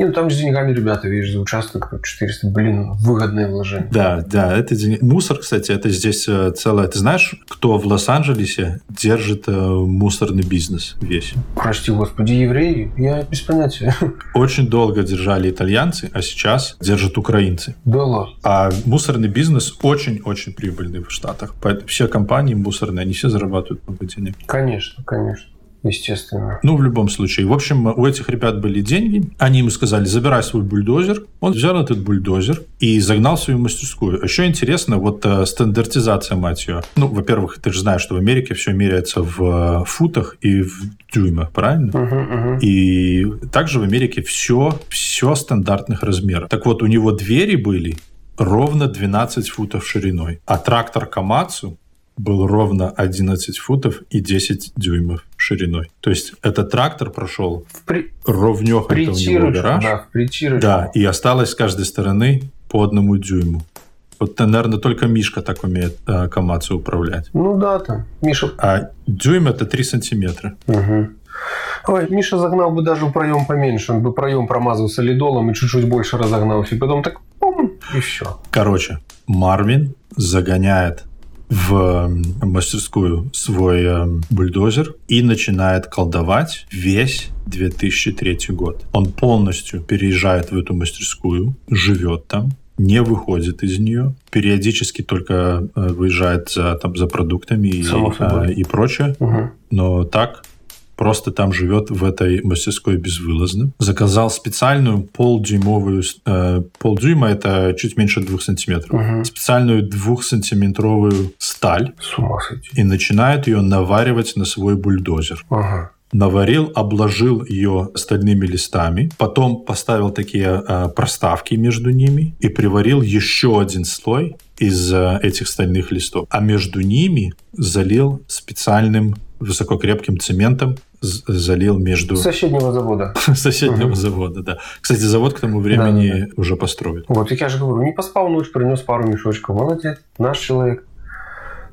Не, ну там с деньгами ребята, видишь, за участок 400, блин, выгодное вложение. Да, да, это день- мусор, кстати, это здесь э, целое. Ты знаешь, кто в Лос-Анджелесе держит э, мусорный бизнес весь? Прости, господи, евреи? Я без понятия. Очень долго держали итальянцы, а сейчас держат украинцы. Да. А мусорный бизнес очень-очень прибыльный в Штатах. Поэтому все компании мусорные, они все зарабатывают много денег. Конечно, конечно. Естественно. Ну, в любом случае. В общем, у этих ребят были деньги. Они ему сказали, забирай свой бульдозер. Он взял этот бульдозер и загнал в свою мастерскую. Еще интересно, вот э, стандартизация, мать ее. Ну, во-первых, ты же знаешь, что в Америке все меряется в э, футах и в дюймах, правильно? Угу, угу. И также в Америке все, все стандартных размеров. Так вот, у него двери были ровно 12 футов шириной, а трактор Камацу был ровно 11 футов и 10 дюймов шириной. То есть этот трактор прошел В при... ровнёхонько у него гараж. да, в. Да, и осталось с каждой стороны по одному дюйму. Вот, наверное, только Мишка так умеет э, Камацу управлять. Ну да, там. Миша... А дюйм это 3 сантиметра. Угу. Ой, Миша загнал бы даже в проем поменьше. Он бы проем промазал солидолом и чуть-чуть больше разогнался. И потом так пум, и все. Короче, Марвин загоняет в мастерскую свой м, бульдозер и начинает колдовать весь 2003 год. Он полностью переезжает в эту мастерскую, живет там, не выходит из нее, периодически только э, выезжает за, там, за продуктами и, э, и прочее, Угу. но так просто там живет в этой мастерской безвылазно. Заказал специальную полдюймовую... э, полдюйма — это чуть меньше двух сантиметров. Угу. Специальную двухсантиметровую сталь С ума сойти. и начинает ее наваривать на свой бульдозер. Ага. Наварил, обложил ее стальными листами, потом поставил такие э, проставки между ними и приварил еще один слой из э, этих стальных листов. А между ними залил специальным высококрепким цементом, залил между соседнего завода. соседнего завода, да. Кстати, завод к тому времени уже построен. Вот, так я же говорю, не поспал ночь, принес пару мешочков. Молодец, наш человек.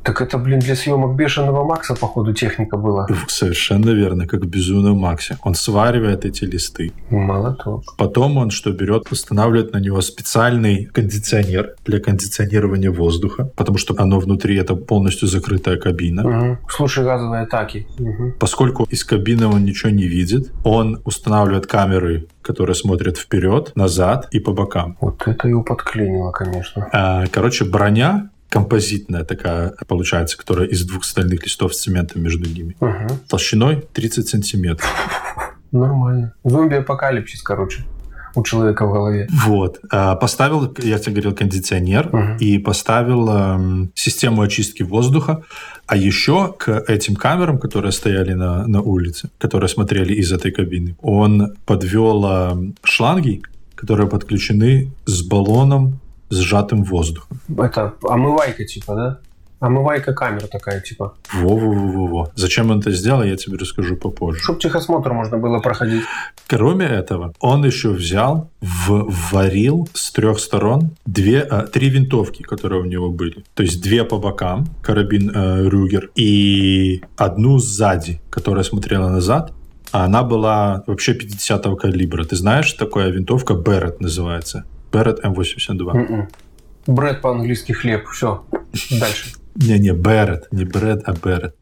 Так это, блин, для съемок бешеного Макса, походу, техника была. Совершенно верно, как в «Безумном Максе». Он сваривает эти листы. Молоток. Потом он что берет, устанавливает на него специальный кондиционер для кондиционирования воздуха, потому что оно внутри это полностью закрытая кабина. Мгм. Слушай, газовые атаки. Мгм. Поскольку из кабины он ничего не видит, он устанавливает камеры, которые смотрят вперед, назад и по бокам. Вот это его подклинило, конечно. А, Короче, броня композитная такая получается, которая из двух стальных листов с цементом между ними. Мгм. Толщиной 30 сантиметров. Нормально. Зомби-апокалипсис, короче, у человека в голове. Вот. А, Поставил, я тебе говорил, кондиционер Мгм. и поставил эм, систему очистки воздуха. А еще к этим камерам, которые стояли на, на улице, которые смотрели из этой кабины, он подвел эм, шланги, которые подключены с баллоном сжатым воздухом. Это омывайка, типа, да? Омывайка камера такая, типа. Во-во-во-во. Зачем он это сделал, я тебе расскажу попозже. Чтоб техосмотр можно было проходить. Кроме этого, он еще взял, вварил с трех сторон две, а, три винтовки, которые у него были. То есть две по бокам, карабин э, Рюгер, и одну сзади, которая смотрела назад. А она была вообще 50-го калибра. Ты знаешь, такая винтовка Берет называется? Берет М82. Мгм. Бред по-английски хлеб. Все. Дальше. Не-не, Берет, не Бред, а Берет.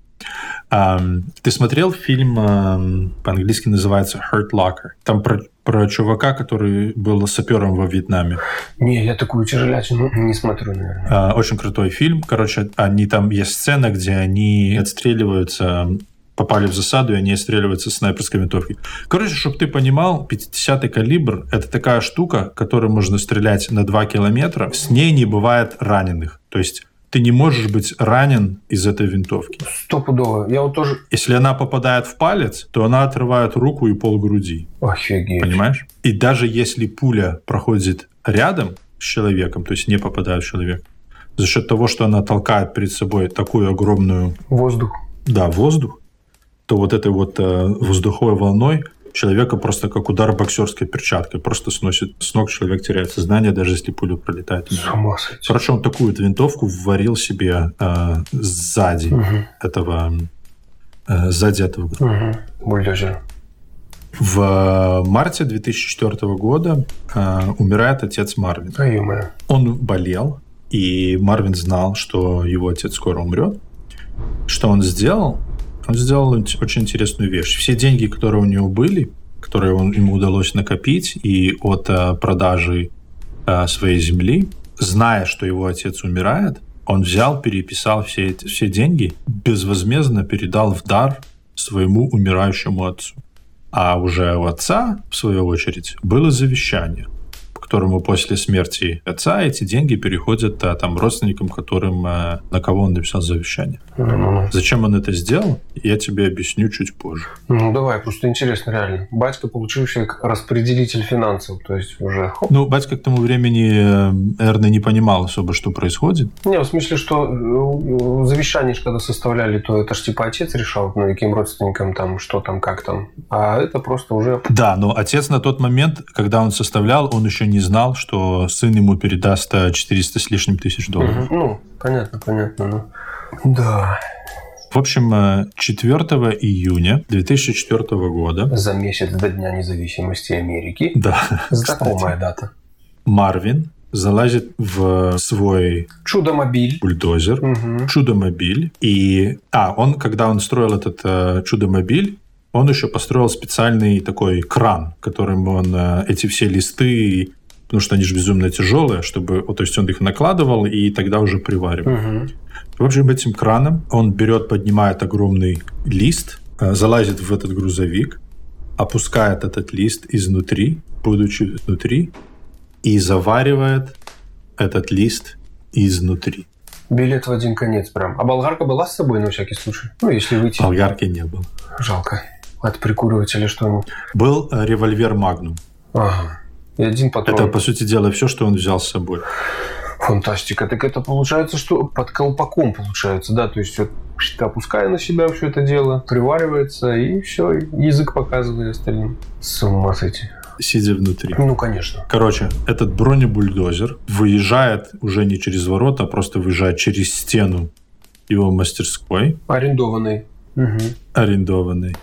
Ты смотрел фильм, по-английски называется Hurt Locker? Там про, про чувака, который был сапером во Вьетнаме. Не, я такую тяжелятину не смотрю, наверное. А, очень крутой фильм. Короче, они там есть сцена, где они отстреливаются, попали в засаду, и они отстреливаются с снайперской винтовки. Короче, чтобы ты понимал, 50-й калибр — это такая штука, которой можно стрелять на 2 километра. С ней не бывает раненых. То есть ты не можешь быть ранен из этой винтовки. Стопудово. Я вот тоже... Если она попадает в палец, то она отрывает руку и пол груди. Офигеть. Понимаешь? И даже если пуля проходит рядом с человеком, то есть не попадает в человека, за счет того, что она толкает перед собой такую огромную... Воздух. Да, воздух, то вот этой вот э, воздуховой волной человека просто как удар боксерской перчаткой. Просто сносит с ног, человек теряет сознание, даже если пуля пролетает. С ума сойти. Короче, он такую винтовку вварил себе э, сзади Угу. этого... э, сзади этого Угу. Бульдозер. В марте 2004 года э, умирает отец Марвин. А. Он болел, и Марвин знал, что его отец скоро умрет. Что он сделал? Он сделал очень интересную вещь. Все деньги, которые у него были, которые он, ему удалось накопить, и от э, продажи э, своей земли, зная, что его отец умирает, он взял, переписал все, эти, все деньги, безвозмездно передал в дар своему умирающему отцу. А уже у отца, в свою очередь, было завещание, которому после смерти отца эти деньги переходят а, там родственникам, которым а, на кого он написал завещание. Ну-ну-ну. Зачем он это сделал, я тебе объясню чуть позже. Ну, давай, просто интересно, реально. Батька получился как распределитель финансов, то есть уже... хоп. Ну, батька к тому времени, э, наверное, не понимал особо, что происходит. Не, в смысле, что э, завещание когда составляли, то это ж типа отец решал, ну, каким родственникам там, что там, как там. А это просто уже... Да, но отец на тот момент, когда он составлял, он еще не знал, что сын ему передаст а, 400 с лишним тысяч долларов. Мгм. Ну, понятно, понятно. Ну. Да, В общем, э, 4 июня 2004 года за месяц до Дня независимости Америки. да, Знакомая дата. Марвин залазит в свой Чудо-мобиль. бульдозер, Мгм. чудо-мобиль. И, а, он, когда он строил этот э, чудо-мобиль, он еще построил специальный такой кран, которым он э, эти все листы, потому что они же безумно тяжелые, чтобы, то есть он их накладывал и тогда уже приваривал. Мгм. В общем, этим краном он берет, поднимает огромный лист, э, залазит в этот грузовик, опускает этот лист изнутри, будучи внутри, и заваривает этот лист изнутри. Билет в один конец прям. А болгарка была с собой на всякий случай? Ну, если выйти. Болгарки не было. Жалко. От прикуривателя что-нибудь. Был э, револьвер Магнум. Ага. И один патрон. Это, по сути дела, все, что он взял с собой. Фантастика. Так это получается, что под колпаком получается, да? То есть все опуская на себя все это дело, приваривается, и все, язык показывает остальным. С ума сойти. Сидя внутри. Ну, конечно. Короче, этот бронебульдозер выезжает уже не через ворота, а просто выезжает через стену его мастерской, Арендованный. Мгм. арендованной,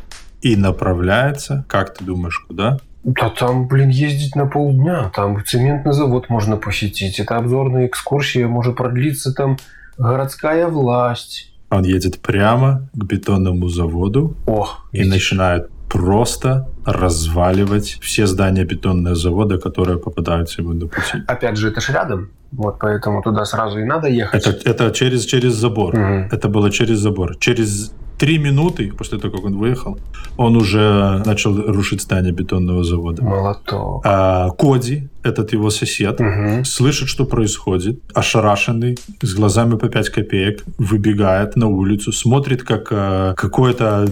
и направляется, как ты думаешь, куда? Да там, блин, ездить на полдня. Там цементный завод можно посетить. Это обзорная экскурсия. Может продлиться там городская власть. Он едет прямо к бетонному заводу Ох, и начинает просто разваливать все здания бетонного завода, которые попадаются ему на пути. Опять же, это ж рядом. Вот поэтому туда сразу и надо ехать. Это, это через, через забор. Мгм. Это было через забор. Через три минуты после того, как он выехал, он уже начал рушить здание бетонного завода. Молоток. А Коди, этот его сосед, Мгм. слышит, что происходит, ошарашенный, с глазами по 5 копеек, выбегает на улицу, смотрит, как э, какое-то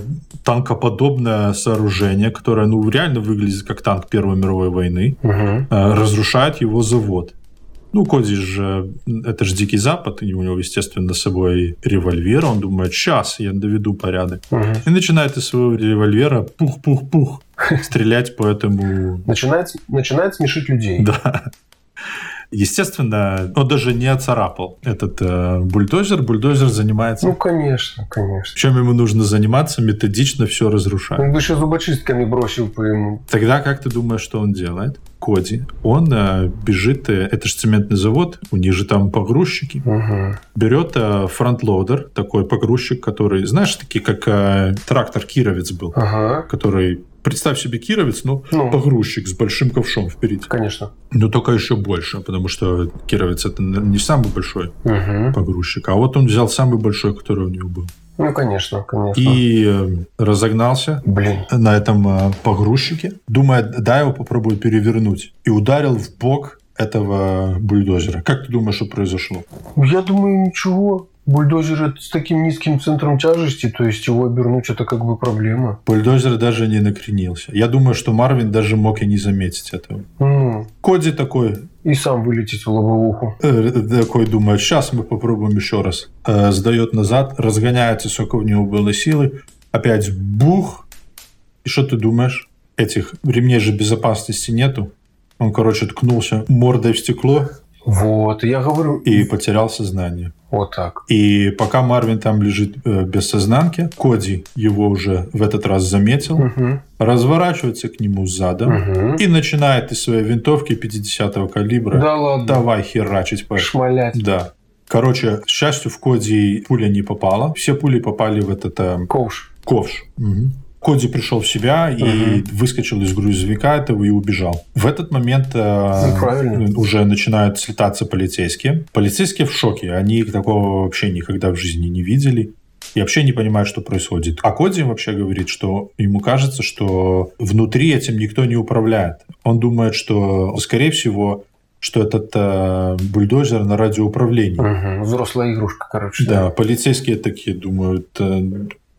танкоподобное сооружение, которое ну, реально выглядит как танк Первой мировой войны, Мгм. э, разрушает его завод. Ну, Коди же, это же Дикий Запад, и у него, естественно, с собой револьвер. Он думает, сейчас я доведу порядок. Мгм. И начинает из своего револьвера пух-пух-пух стрелять по этому Начинает, начинает смешить людей. да. Естественно, он даже не оцарапал этот э, бульдозер. Бульдозер занимается... Ну, конечно, конечно. Чем ему нужно заниматься? Методично все разрушать. Он бы еще зубочистками бросил по ему. Тогда как ты думаешь, что он делает? Коди. Он э, бежит... э, это же цементный завод, у них же там погрузчики. Мгм. Берет э, front loader, такой погрузчик, который, знаешь, такие как э, трактор Кировец был, Ага. который... Представь себе Кировец, но Ну. погрузчик с большим ковшом впереди. Конечно. Но только еще больше, потому что Кировец это не самый большой Мгм. погрузчик, а вот он взял самый большой, который у него был. Ну, конечно, конечно. И э, разогнался Блин. на этом э, погрузчике, думая, да, его попробую перевернуть. И ударил в бок этого бульдозера. Как ты думаешь, что произошло? Я думаю, ничего. Бульдозер с таким низким центром тяжести, то есть его обернуть это как бы проблема. Бульдозер даже не накренился. Я думаю, что Марвин даже мог и не заметить этого. Ну, Коди такой, и сам вылететь в лобовуху. э, такой думает, сейчас мы попробуем еще раз. Э, сдает назад, разгоняется, сколько в него было силы. Опять бух. И что ты думаешь? Этих ремней же безопасности нету. Он, короче, ткнулся мордой в стекло Вот, я говорю, и потерял сознание. вот так. И пока Марвин там лежит э, без сознанки, Коди его уже в этот раз заметил, Мгм, разворачивается к нему задом мгм. и начинает из своей винтовки 50-го калибра Да ладно, давай херачить по шмалять. Да. Короче, к счастью, в Коди пуля не попала. Все пули попали в этот э, Ковш. ковш. Мгм. Коди пришел в себя и Мгм. выскочил из грузовика этого и убежал. В этот момент э, Ну, правильно. уже начинают слетаться полицейские. Полицейские в шоке. Они такого вообще никогда в жизни не видели. И вообще не понимают, что происходит. А Коди вообще говорит, что ему кажется, что внутри этим никто не управляет. Он думает, что, скорее всего, что этот э, бульдозер на радиоуправлении. Мгм, Взрослая игрушка, короче. Да, полицейские такие думают, э,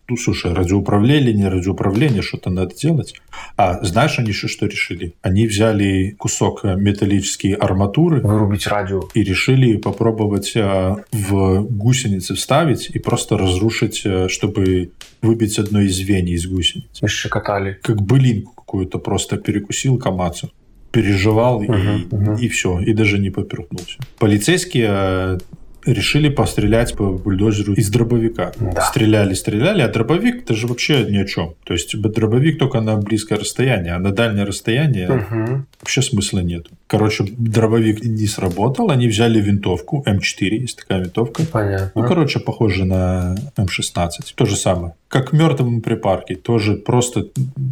ну, слушай, радиоуправление, не радиоуправление, что-то надо делать. А знаешь, они еще что решили? Они взяли кусок металлической арматуры Вырубить радио. и решили попробовать э, в гусеницы вставить и просто разрушить, э, чтобы выбить одно из звеньев из гусениц. И шикотали. Как былинку какую-то просто перекусил Камацу. Переживал и, Мгм, мгм. и все, и даже не поперхнулся. Полицейские решили пострелять по бульдозеру из дробовика. Да. Стреляли, стреляли, а дробовик это же вообще ни о чем. То есть дробовик только на близкое расстояние, а на дальнее расстояние Мгм. вообще смысла нет. Короче, дробовик не сработал, они взяли винтовку, М4, есть такая винтовка. Понятно. Ну, короче, похоже на М16. То же самое. Как в мертвом припарке, тоже просто,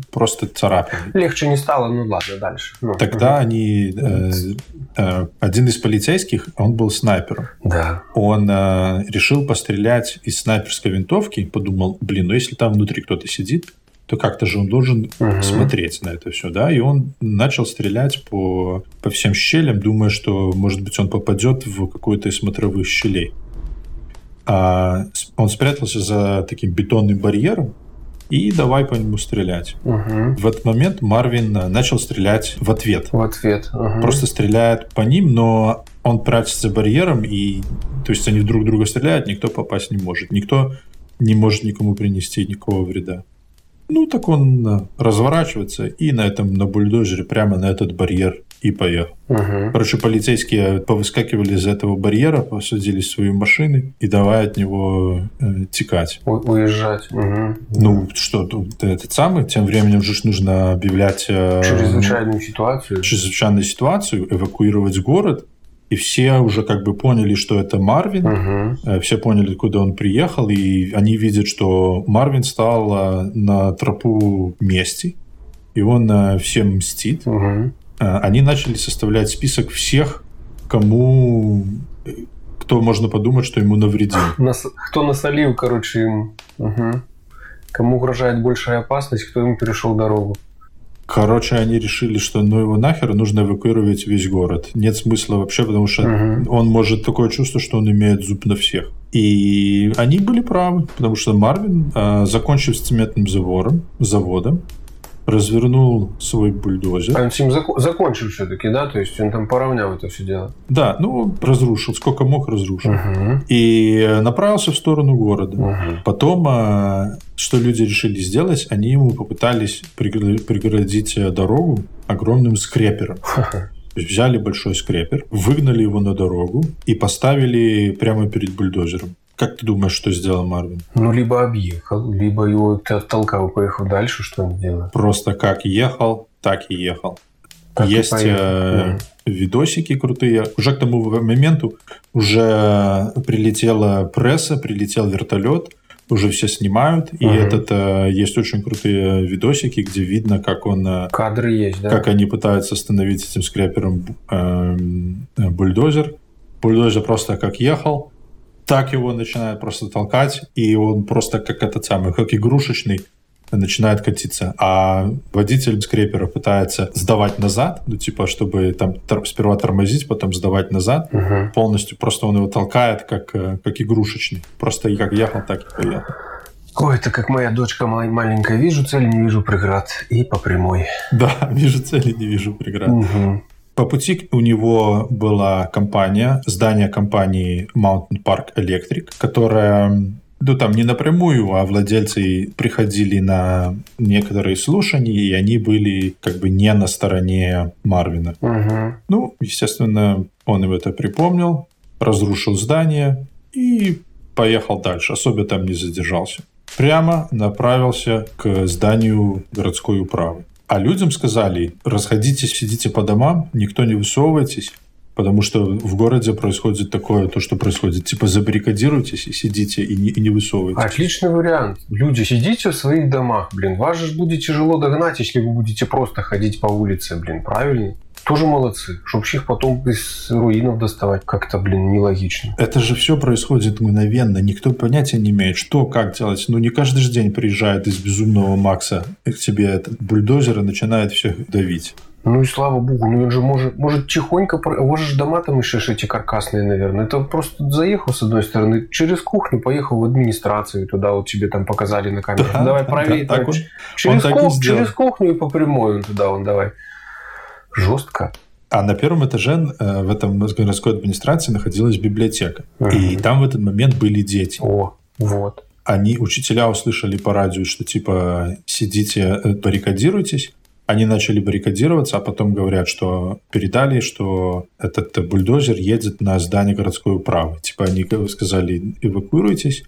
просто царапины. Легче не стало, ну ладно, дальше. Ну, Тогда они... э, э, один из полицейских, он был снайпером. Да. Он э, решил пострелять из снайперской винтовки. Подумал, блин, ну если там внутри кто-то сидит, то как-то же он должен Мгм. смотреть на это все, да? И он начал стрелять по, по всем щелям, думая, что, может быть, он попадет в какую-то из смотровых щелей. А он спрятался за таким бетонным барьером и давай по нему стрелять. Мгм. В этот момент Марвин э, начал стрелять в ответ. В ответ. Ага. Просто стреляет по ним, но он прячется за барьером, и то есть они друг друга стреляют, никто попасть не может. Никто не может никому принести никакого вреда. Ну, так он разворачивается и на этом, на бульдозере прямо на этот барьер и поехал. Мгм. Короче, полицейские повыскакивали из этого барьера, посадили свои машины и давай от него э, текать. У- Уезжать. Мгм. Ну, что, этот самый, тем временем же нужно объявлять... э, Чрезвычайную ситуацию. чрезвычайную ситуацию, эвакуировать город, и все уже как бы поняли, что это Марвин. Э, все поняли, куда он приехал, и они видят, что Марвин стал э, на тропу мести, и он э, всем мстит. Э, Они начали составлять список всех, кому кто можно подумать, что ему навредил. Нас- Кто насолил, короче, им. Мгм. Кому угрожает большая опасность, кто ему перешел дорогу. Короче, они решили, что ну его нахер, нужно эвакуировать весь город. Нет смысла вообще, потому что Мгм. он может такое чувство, что он имеет зуб на всех. И они были правы, потому что Марвин, э, закончив с цементным заводом, заводом, развернул свой бульдозер. А он с ним зако- закончил все-таки, да? То есть он там поравнял это все дело. Да, ну, разрушил, сколько мог, разрушил. Мгм. И направился в сторону города. Мгм. Потом, э, что люди решили сделать, они ему попытались прегра- преградить э, дорогу огромным скрепером. Взяли большой скрепер, выгнали его на дорогу и поставили прямо перед бульдозером. Как ты думаешь, что сделал Марвин? Ну, либо объехал, либо его ты оттолкал и поехал дальше, что он делает. Просто как ехал, так и ехал. Так и Есть поехал. э, Мгм. видосики крутые. Уже к тому моменту уже прилетела пресса, прилетел вертолет, уже все снимают. И этот э, есть очень крутые видосики, где видно, как он э, Кадры есть, да? как они пытаются остановить этим скрепером эм, э, бульдозер. Бульдозер просто как ехал, так его начинает просто толкать, и он просто как этот самый, как игрушечный, начинает катиться, а водитель скрепера пытается сдавать назад, ну, типа, чтобы там тор- сперва тормозить, потом сдавать назад Угу. полностью. Просто он его толкает, как, э, как игрушечный. Просто как ехал, так и поехал. Ой, это как моя дочка мал- маленькая. Вижу цель, не вижу преград. И по прямой. Да, вижу цели, не вижу преград. Мгм. По пути у него была компания, здание компании Mountain Park Electric, которая, ну там не напрямую, а владельцы приходили на некоторые слушания, и они были как бы не на стороне Марвина. Мгм. Ну, естественно, он им это припомнил, разрушил здание и поехал дальше, особо там не задержался. Прямо направился к зданию городской управы. А людям сказали, расходитесь, сидите по домам, никто не высовывайтесь, потому что в городе происходит такое, то, что происходит. Типа забаррикадируйтесь и сидите, и не, и не высовывайтесь. Отличный вариант. Люди, сидите в своих домах, блин. Вас же будет тяжело догнать, если вы будете просто ходить по улице, блин. Правильно? Тоже молодцы. Чтоб их потом из руинов доставать как-то, блин, нелогично. Это же все происходит мгновенно. Никто понятия не имеет, что, как делать. Ну, не каждый же день приезжает из безумного Макса к тебе этот бульдозер и начинает всех давить. Ну и слава богу, ну он же может, может тихонько, вас же дома там еще эти каркасные, наверное. Это просто заехал с одной стороны, через кухню поехал в администрацию, туда вот тебе там показали на камеру. Да, давай да, проверь. так давай, он- через, так и кух- через кухню и по прямой он туда, он давай. Жестко. А на первом этаже э, в этом городской администрации находилась библиотека. И Мгм. там в этот момент были дети. О, вот. Они, учителя услышали по радио, что типа сидите, э, баррикадируйтесь. Они начали баррикадироваться, а потом говорят, что передали, что этот бульдозер едет на здание городской управы. Типа они сказали, эвакуируйтесь.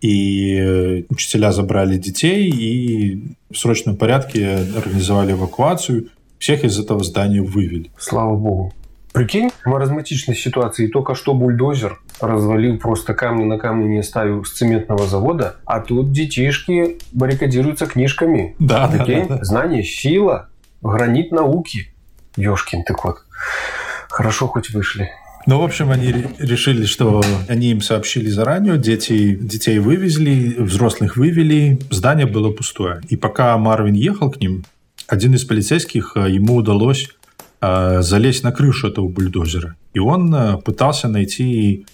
И э, учителя забрали детей и в срочном порядке организовали эвакуацию. Всех из этого здания вывели. Слава богу. Прикинь, в маразматичной ситуации только что бульдозер развалил просто камни на камни не оставил с цементного завода, а тут детишки баррикадируются книжками. Да, да, Прикинь, да, да. знание, сила, гранит науки. Ёшкин ты кот. Хорошо хоть вышли. Ну, в общем, они ре- решили, что они им сообщили заранее, дети, детей вывезли, взрослых вывели, здание было пустое. И пока Марвин ехал к ним, один из полицейских, э, ему удалось э, залезть на крышу этого бульдозера. И он э, пытался найти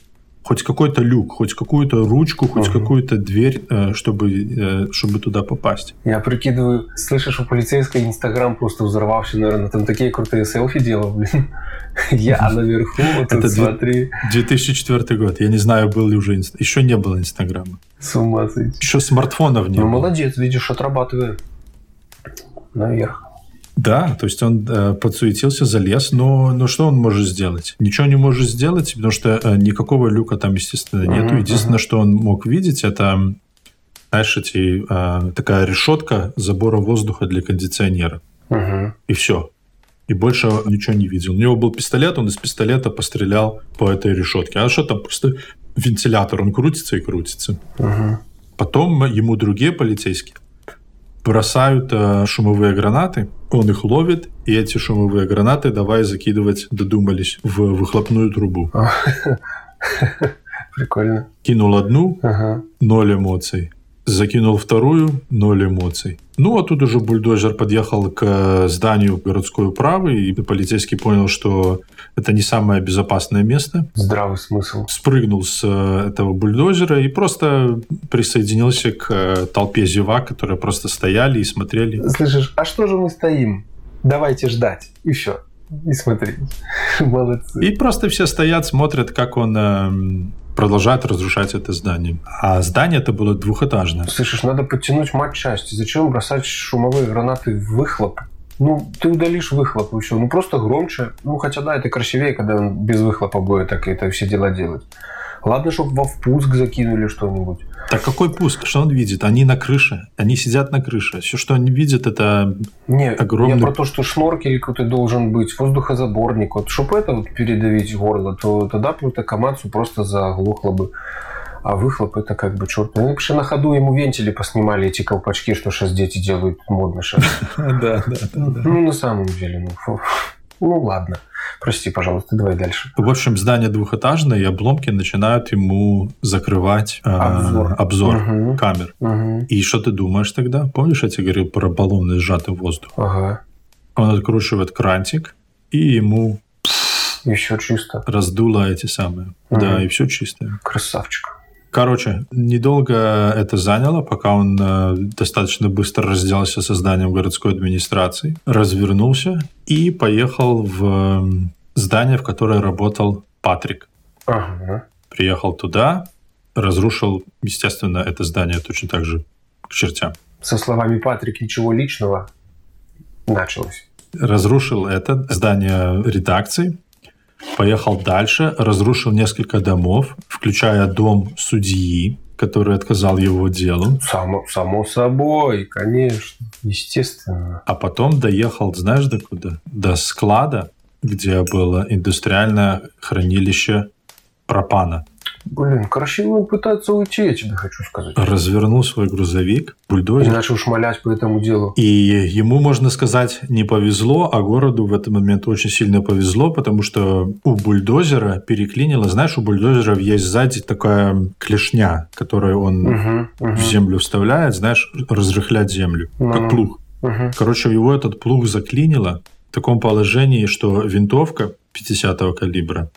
хоть какой-то люк, хоть какую-то ручку, хоть Мгм. какую-то дверь, чтобы, чтобы туда попасть. Я прикидываю, слышишь, у полицейской Инстаграм просто взорвался, наверное, там такие крутые селфи делал, блин. Я наверху, вот Это смотри, 2004 год. Я не знаю, был ли уже... Еще не было Инстаграма. с ума сойти. Еще смартфонов не Ну, было. молодец, видишь, отрабатываю. Наверх. Да, то есть он э, подсуетился, залез, но, но что он может сделать? Ничего не может сделать, потому что э, никакого люка там, естественно, нету. Мгм, Единственное, что он мог видеть, это, знаешь, эти, э, такая решетка забора воздуха для кондиционера. Мгм. И все. И больше ничего не видел. У него был пистолет, он из пистолета пострелял по этой решетке. А что там? Просто вентилятор, он крутится и крутится. Мгм. Потом ему другие полицейские бросают э, шумовые гранаты, он их ловит, и эти шумовые гранаты давай закидывать, додумались, в выхлопную трубу. Прикольно. Кинул одну, Ага. ноль эмоций. Закинул вторую, ноль эмоций. Ну, а тут уже бульдозер подъехал к зданию городской управы, и полицейский понял, что это не самое безопасное место. Здравый смысл. Спрыгнул с э, этого бульдозера и просто присоединился к э, толпе зевак, которые просто стояли и смотрели. Слышишь, а что же мы стоим? Давайте ждать. И все. И смотреть. Молодцы. И просто все стоят, смотрят, как он продолжает разрушать это здание. А здание это было двухэтажное. Слышишь, надо подтянуть матчасть. Зачем бросать шумовые гранаты в выхлоп? Ну, ты удалишь выхлоп, и все. Ну, просто громче. Ну, хотя да, это красивее, когда он без выхлопа будет так это все дела делать. Ладно, чтобы во впуск закинули что-нибудь. Так какой пуск? Что он видит? Они на крыше. Они сидят на крыше. Все, что они видят, это... Не, Огромный- я про то, что шноркель какой-то должен быть, воздухозаборник. Вот, чтобы это вот передавить горло, то тогда просто Камацу просто заглохло бы. А выхлоп это как бы черт. Ну, вообще на ходу ему вентили поснимали эти колпачки, что сейчас дети делают модно сейчас. Да, да, Ну, на самом деле, ну. Ну ладно. Прости, пожалуйста, давай дальше. В общем, здание двухэтажное, и обломки начинают ему закрывать э, Обзор. обзор Мгм. камер. Мгм. И что ты думаешь тогда? Помнишь, я тебе говорил про баллонный сжатый воздух? Ага. Он откручивает крантик, и ему Еще чисто. раздуло эти самые. Мгм. Да, и все чистое. Красавчик. Короче, недолго это заняло, пока он э, достаточно быстро разделался со зданием городской администрации, развернулся и поехал в э, здание, в которое работал Патрик. Ага. Приехал туда, разрушил, естественно, это здание точно так же к чертям. Со словами Патрик ничего личного началось. разрушил это здание редакции, поехал дальше, разрушил несколько домов, включая дом судьи, который отказал его делу, Само, само собой, конечно. Естественно. а потом доехал, знаешь, до куда? До склада, где было индустриальное хранилище пропана. Блин, красиво он пытается уйти, я тебе хочу сказать. Развернул свой грузовик, И бульдозер, начал шмалять по этому делу. И ему, можно сказать, не повезло, а городу в этот момент очень сильно повезло, потому что у бульдозера переклинило. Знаешь, у бульдозеров есть сзади такая клешня, которую он Мгм, мгм, в землю вставляет, знаешь, разрыхлять землю, Ну-ну. как плуг. мгм. Короче, его этот плуг заклинило в таком положении, что винтовка 50-го калибра,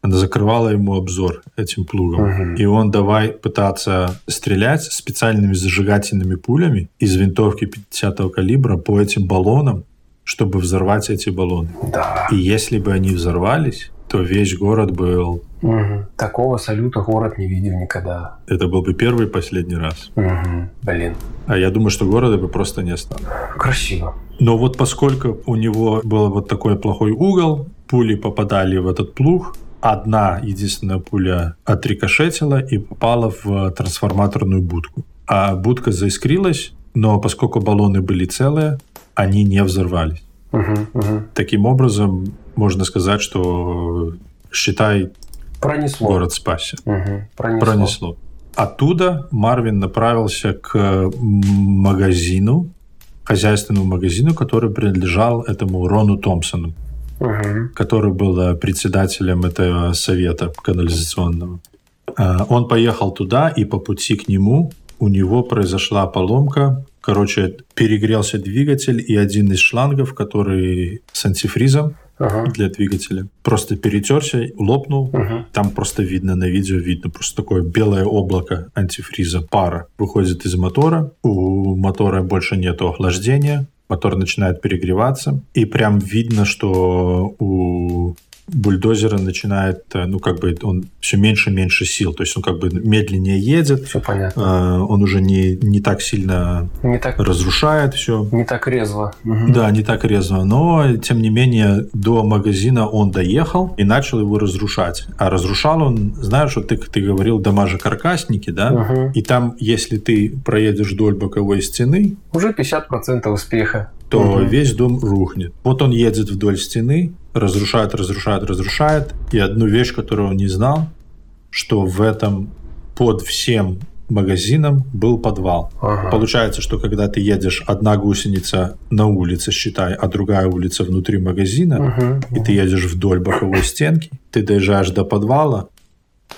она закрывала ему обзор этим плугом. Мгм. И он давай пытаться стрелять специальными зажигательными пулями из винтовки 50-го калибра по этим баллонам, чтобы взорвать эти баллоны. Да. И если бы они взорвались, то весь город был... Мгм. Такого салюта город не видел никогда. Это был бы первый и последний раз. Мгм. Блин. А я думаю, что города бы просто не стало. Красиво. Но вот поскольку у него был вот такой плохой угол, пули попадали в этот плуг, одна единственная пуля отрикошетила и попала в трансформаторную будку. А будка заискрилась, но поскольку баллоны были целые, они не взорвались. Мгм, мгм. Таким образом, можно сказать, что считай, Пронесло. город спасся. Мгм. Пронесло. Пронесло. Оттуда Марвин направился к магазину, хозяйственному магазину, который принадлежал этому Рону Томпсону, Мгм. который был э, председателем этого совета канализационного. А, Он поехал туда, и по пути к нему у него произошла поломка. Короче, перегрелся двигатель, и один из шлангов, который с антифризом Ага. для двигателя, просто перетерся, лопнул, Мгм. там просто видно на видео, видно просто такое белое облако антифриза, пара выходит из мотора. У мотора больше нету охлаждения, мотор начинает перегреваться. И прям видно, что у бульдозера начинает, э, ну как бы он все меньше и меньше сил. То есть он как бы медленнее едет, Все понятно. э, он уже не, не так сильно Не так, разрушает все. не так резво. Мгм. Да, не так резво, но тем не менее до магазина он доехал и начал его разрушать. А разрушал он, знаешь, вот ты, ты говорил дома-каркасники, да? Мгм. И там, если ты проедешь вдоль боковой стены, Уже 50% успеха. то Мгм. весь дом рухнет. Вот он едет вдоль стены, разрушает, разрушает, разрушает. И одну вещь, которую он не знал, что в этом под всем магазином был подвал. Ага. Получается, что когда ты едешь, одна гусеница на улице, считай, а другая улица внутри магазина, Мгм. и ты едешь вдоль боковой стенки, ты доезжаешь до подвала,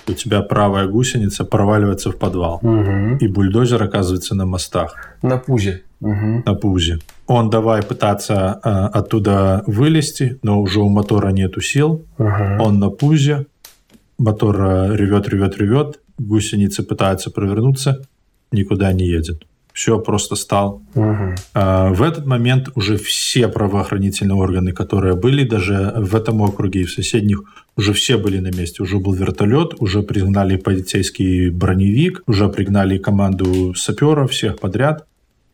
у тебя правая гусеница проваливается в подвал. Мгм. И бульдозер оказывается на мостах, На пузе. Мгм. на пузе. Он давай пытаться э, оттуда вылезти, но уже у мотора нету сил. Мгм. Он на пузе, мотор э, ревет, ревет, ревет, гусеницы пытаются провернуться, никуда не едет. Все, просто стал Мгм. А, В этот момент уже все правоохранительные органы, которые были даже в этом округе и в соседних, уже все были на месте. Уже был вертолет, уже пригнали полицейский броневик, уже пригнали команду саперов, всех подряд.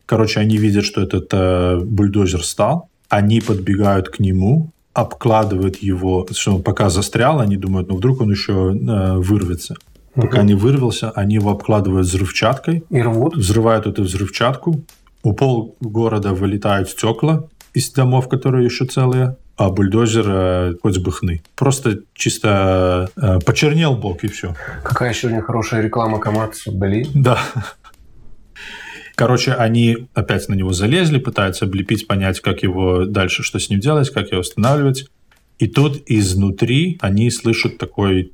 Короче, они видят, что этот э, бульдозер стал. Они подбегают к нему, обкладывают его, что он пока застрял, они думают, ну вдруг он еще э, вырвется. Пока Мгм. не вырвался, они его обкладывают взрывчаткой, И рвут. взрывают эту взрывчатку, у пол города вылетают стекла из домов, которые еще целые, а бульдозер э, хоть бы хны. Просто чисто э, почернел бок и все. Какая сегодня хорошая реклама Камацу, блин. Да. Короче, они опять на него залезли, пытаются облепить, понять, как его дальше, что с ним делать, как его останавливать. И тут изнутри они слышат такой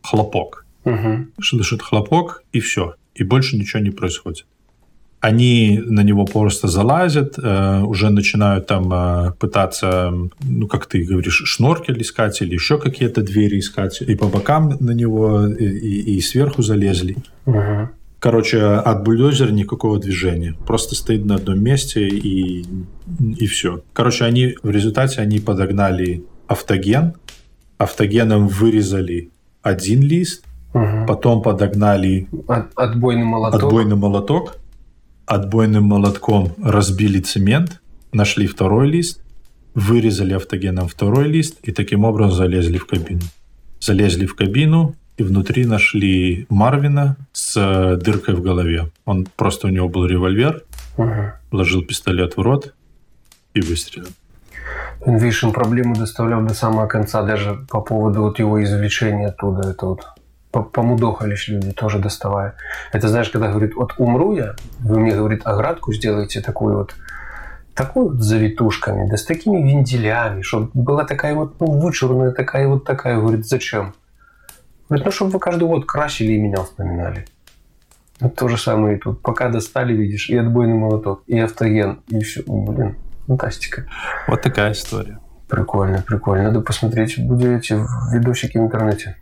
хлопок. Угу. Слышат хлопок, и все. И больше ничего не происходит. Они на него просто залазят, э, уже начинают там э, пытаться, ну, как ты говоришь, шноркель искать или еще какие-то двери искать. И по бокам на него, и, и, и сверху залезли. Угу. Короче, от бульдозера никакого движения. Просто стоит на одном месте и, и все. Короче, они в результате они подогнали автоген. Автогеном вырезали один лист, Угу. потом подогнали От, отбойный молоток. отбойный молоток, отбойным молотком разбили цемент, нашли второй лист, вырезали автогеном второй лист и таким образом залезли в кабину. Залезли в кабину и внутри нашли Марвина с э, дыркой в голове. Он просто у него был револьвер, Угу. вложил пистолет в рот и выстрелил. Он, видишь, им проблему доставлял до самого конца, даже по поводу вот его извлечения оттуда. Это вот по- помудохались люди, тоже доставая. Это знаешь, когда говорит, вот умру я, вы мне, говорит, оградку сделаете такую вот, такую вот с завитушками, да с такими венделями, чтобы была такая вот, ну, вычурная, такая вот такая. Говорит, зачем? Ну, чтобы вы каждый год красили и меня вспоминали. Вот то же самое и тут. Пока достали, видишь, и отбойный молоток, и автоген, и все. Блин, фантастика. Вот такая история. Прикольно, прикольно. Надо посмотреть будете видосики в интернете.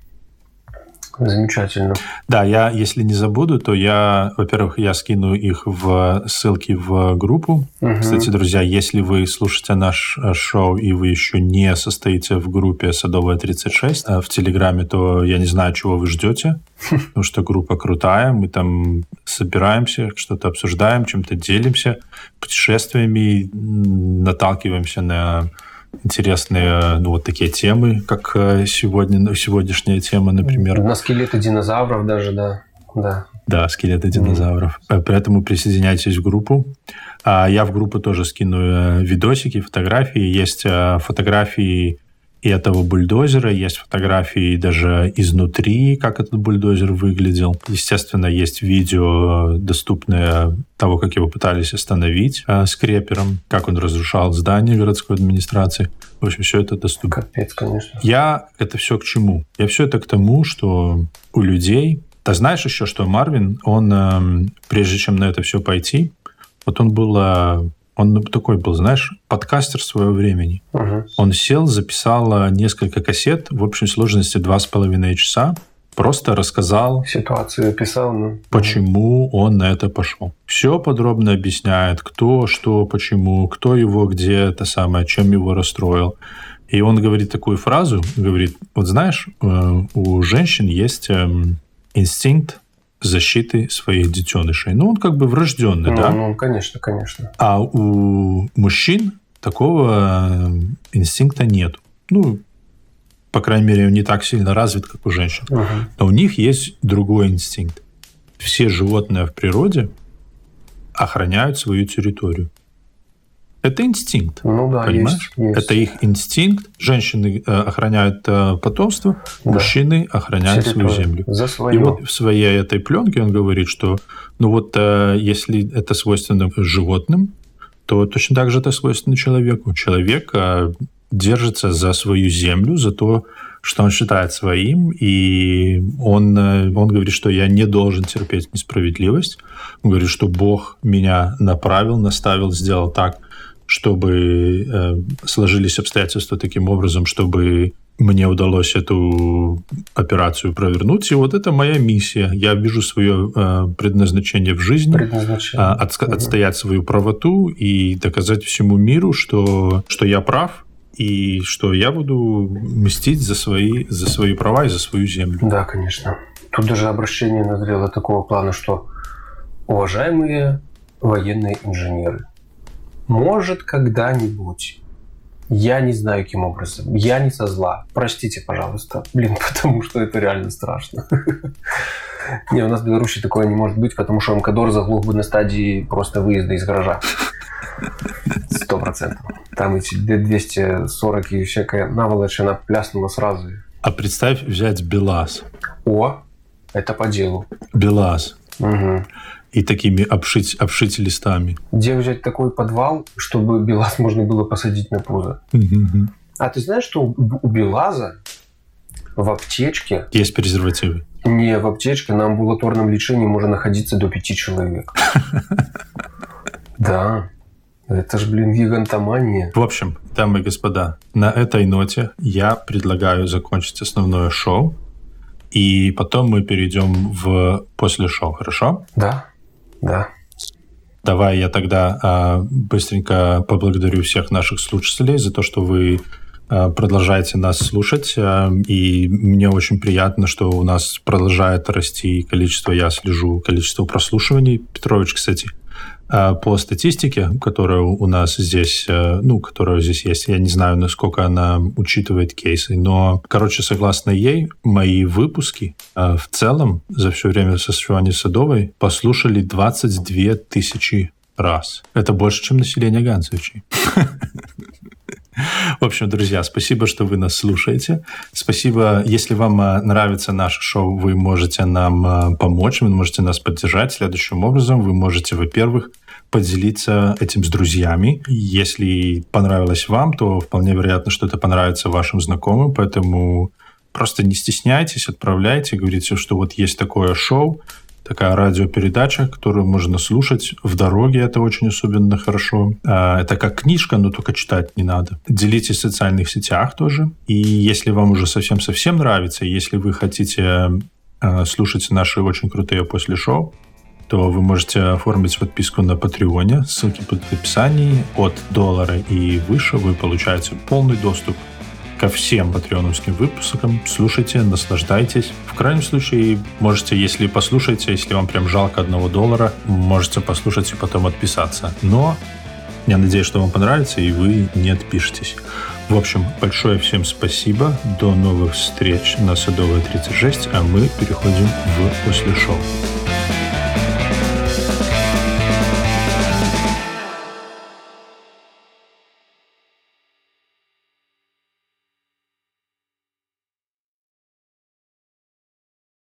Замечательно. Да, я, если не забуду, то я, во-первых, я скину их в ссылки в группу. Мгм. Кстати, друзья, если вы слушаете наш э, шоу и вы еще не состоите в группе Садовая 36 э, в Телеграме, то я не знаю, чего вы ждете, потому что группа крутая, мы там собираемся, что-то обсуждаем, чем-то делимся, путешествиями, наталкиваемся на интересные, ну, вот такие темы, как э, сегодня, ну, сегодняшняя тема, например. На скелеты динозавров даже, да. Да. Да, скелеты динозавров. Э, Поэтому присоединяйтесь в группу. А Я в группу тоже скину э, видосики, фотографии. Есть фотографии этого бульдозера, есть фотографии даже изнутри, как этот бульдозер выглядел. Естественно, есть видео, э, доступное того, как его пытались остановить э, с крепером, как он разрушал здание городской администрации. В общем, все это доступно. Капец, конечно. Я это все к чему? Я все это к тому, что у людей... Ты знаешь еще, что Марвин, он, эм, прежде чем на это все пойти, вот он был... Он такой был, знаешь, подкастер своего времени. Мгм. Он сел, записал э, несколько кассет, в общей сложности два с половиной часа, просто рассказал Ситуацию описал, ну. почему он на это пошел. Все подробно объясняет, кто, что, почему, кто его, где это самое, чем его расстроил. И он говорит такую фразу, говорит, вот знаешь, э, у женщин есть эм, инстинкт защиты своих детенышей. Ну, он как бы врожденный, Ну, да? ну, конечно, конечно. А у мужчин такого э, инстинкта нет. Ну, по крайней мере, он не так сильно развит, как у женщин. Мгм. Но у них есть другой инстинкт. Все животные в природе охраняют свою территорию. Это инстинкт. Ну да, Понимаешь? есть, есть. Это их инстинкт. Женщины э, охраняют э, потомство, Да. мужчины охраняют свою землю. За И свое. вот в своей этой пленке он говорит, что ну вот э, если это свойственно животным, то точно так же это свойственно человеку. Человек э, держится за свою землю, за то, что он считает своим, и он, он говорит, что я не должен терпеть несправедливость. Он говорит, что Бог меня направил, наставил, сделал так, чтобы э, сложились обстоятельства таким образом, чтобы мне удалось эту операцию провернуть. И вот это моя миссия. Я вижу свое э, предназначение в жизни, Предназначение. а, отска- Мгм. отстоять свою правоту и доказать всему миру, что, что я прав, и что я буду мстить за свои, за свои права и за свою землю. Да, конечно. Тут даже обращение назрело такого плана, что уважаемые военные инженеры, может когда-нибудь, я не знаю каким образом, я не со зла, простите, пожалуйста, блин, потому что это реально страшно. Не, у нас в Беларуси такое не может быть, потому что МКДОР заглох бы на стадии просто выезда из гаража. Сто процентов. Там эти 240 и всякая наволочь, она пляснула сразу. А представь взять БелАЗ. О, это по делу. БелАЗ. Мгм. И такими обшить, обшить листами. Где взять такой подвал, чтобы БелАЗ можно было посадить на пузо? А ты знаешь, что у Белаза в аптечке... Есть презервативы? Не, в аптечке на амбулаторном лечении может находиться до пяти человек. Да. Это ж, блин, гигантомания. В общем, дамы и господа, на этой ноте я предлагаю закончить основное шоу, и потом мы перейдем в после шоу, хорошо? Да, да. Давай я тогда а, быстренько поблагодарю всех наших слушателей за то, что вы а, продолжаете нас слушать. А, и мне очень приятно, что у нас продолжает расти количество, я слежу, количество прослушиваний. Петрович, кстати, по статистике, которая у нас здесь, э, ну, которая здесь есть, я не знаю, насколько она учитывает кейсы, но, короче, согласно ей, мои выпуски э, в целом за все время существования Садовой послушали 22 тысячи раз. Это больше, чем население Ганцевичей. В общем, друзья, спасибо, что вы нас слушаете. Спасибо. Если вам э, нравится наше шоу, вы можете нам помочь, вы можете нас поддержать следующим образом. Вы можете, во-первых, поделиться этим с друзьями. Если понравилось вам, то вполне вероятно, что это понравится вашим знакомым, поэтому просто не стесняйтесь, отправляйте, говорите, что вот есть такое шоу, такая радиопередача, которую можно слушать в дороге, это очень особенно хорошо. А, это как книжка, но только читать не надо. Делитесь в социальных сетях тоже. И если вам уже совсем-совсем нравится, если вы хотите а, слушать наши очень крутые после шоу, то вы можете оформить подписку на Патреоне. Ссылки под описании. От доллара и выше вы получаете полный доступ ко всем патреоновским выпускам. Слушайте, наслаждайтесь. В крайнем случае, можете, если послушаете, если вам прям жалко одного доллара, можете послушать и потом отписаться. Но я надеюсь, что вам понравится, и вы не отпишетесь. В общем, большое всем спасибо. До новых встреч на Садовой 36, а мы переходим в после шоу.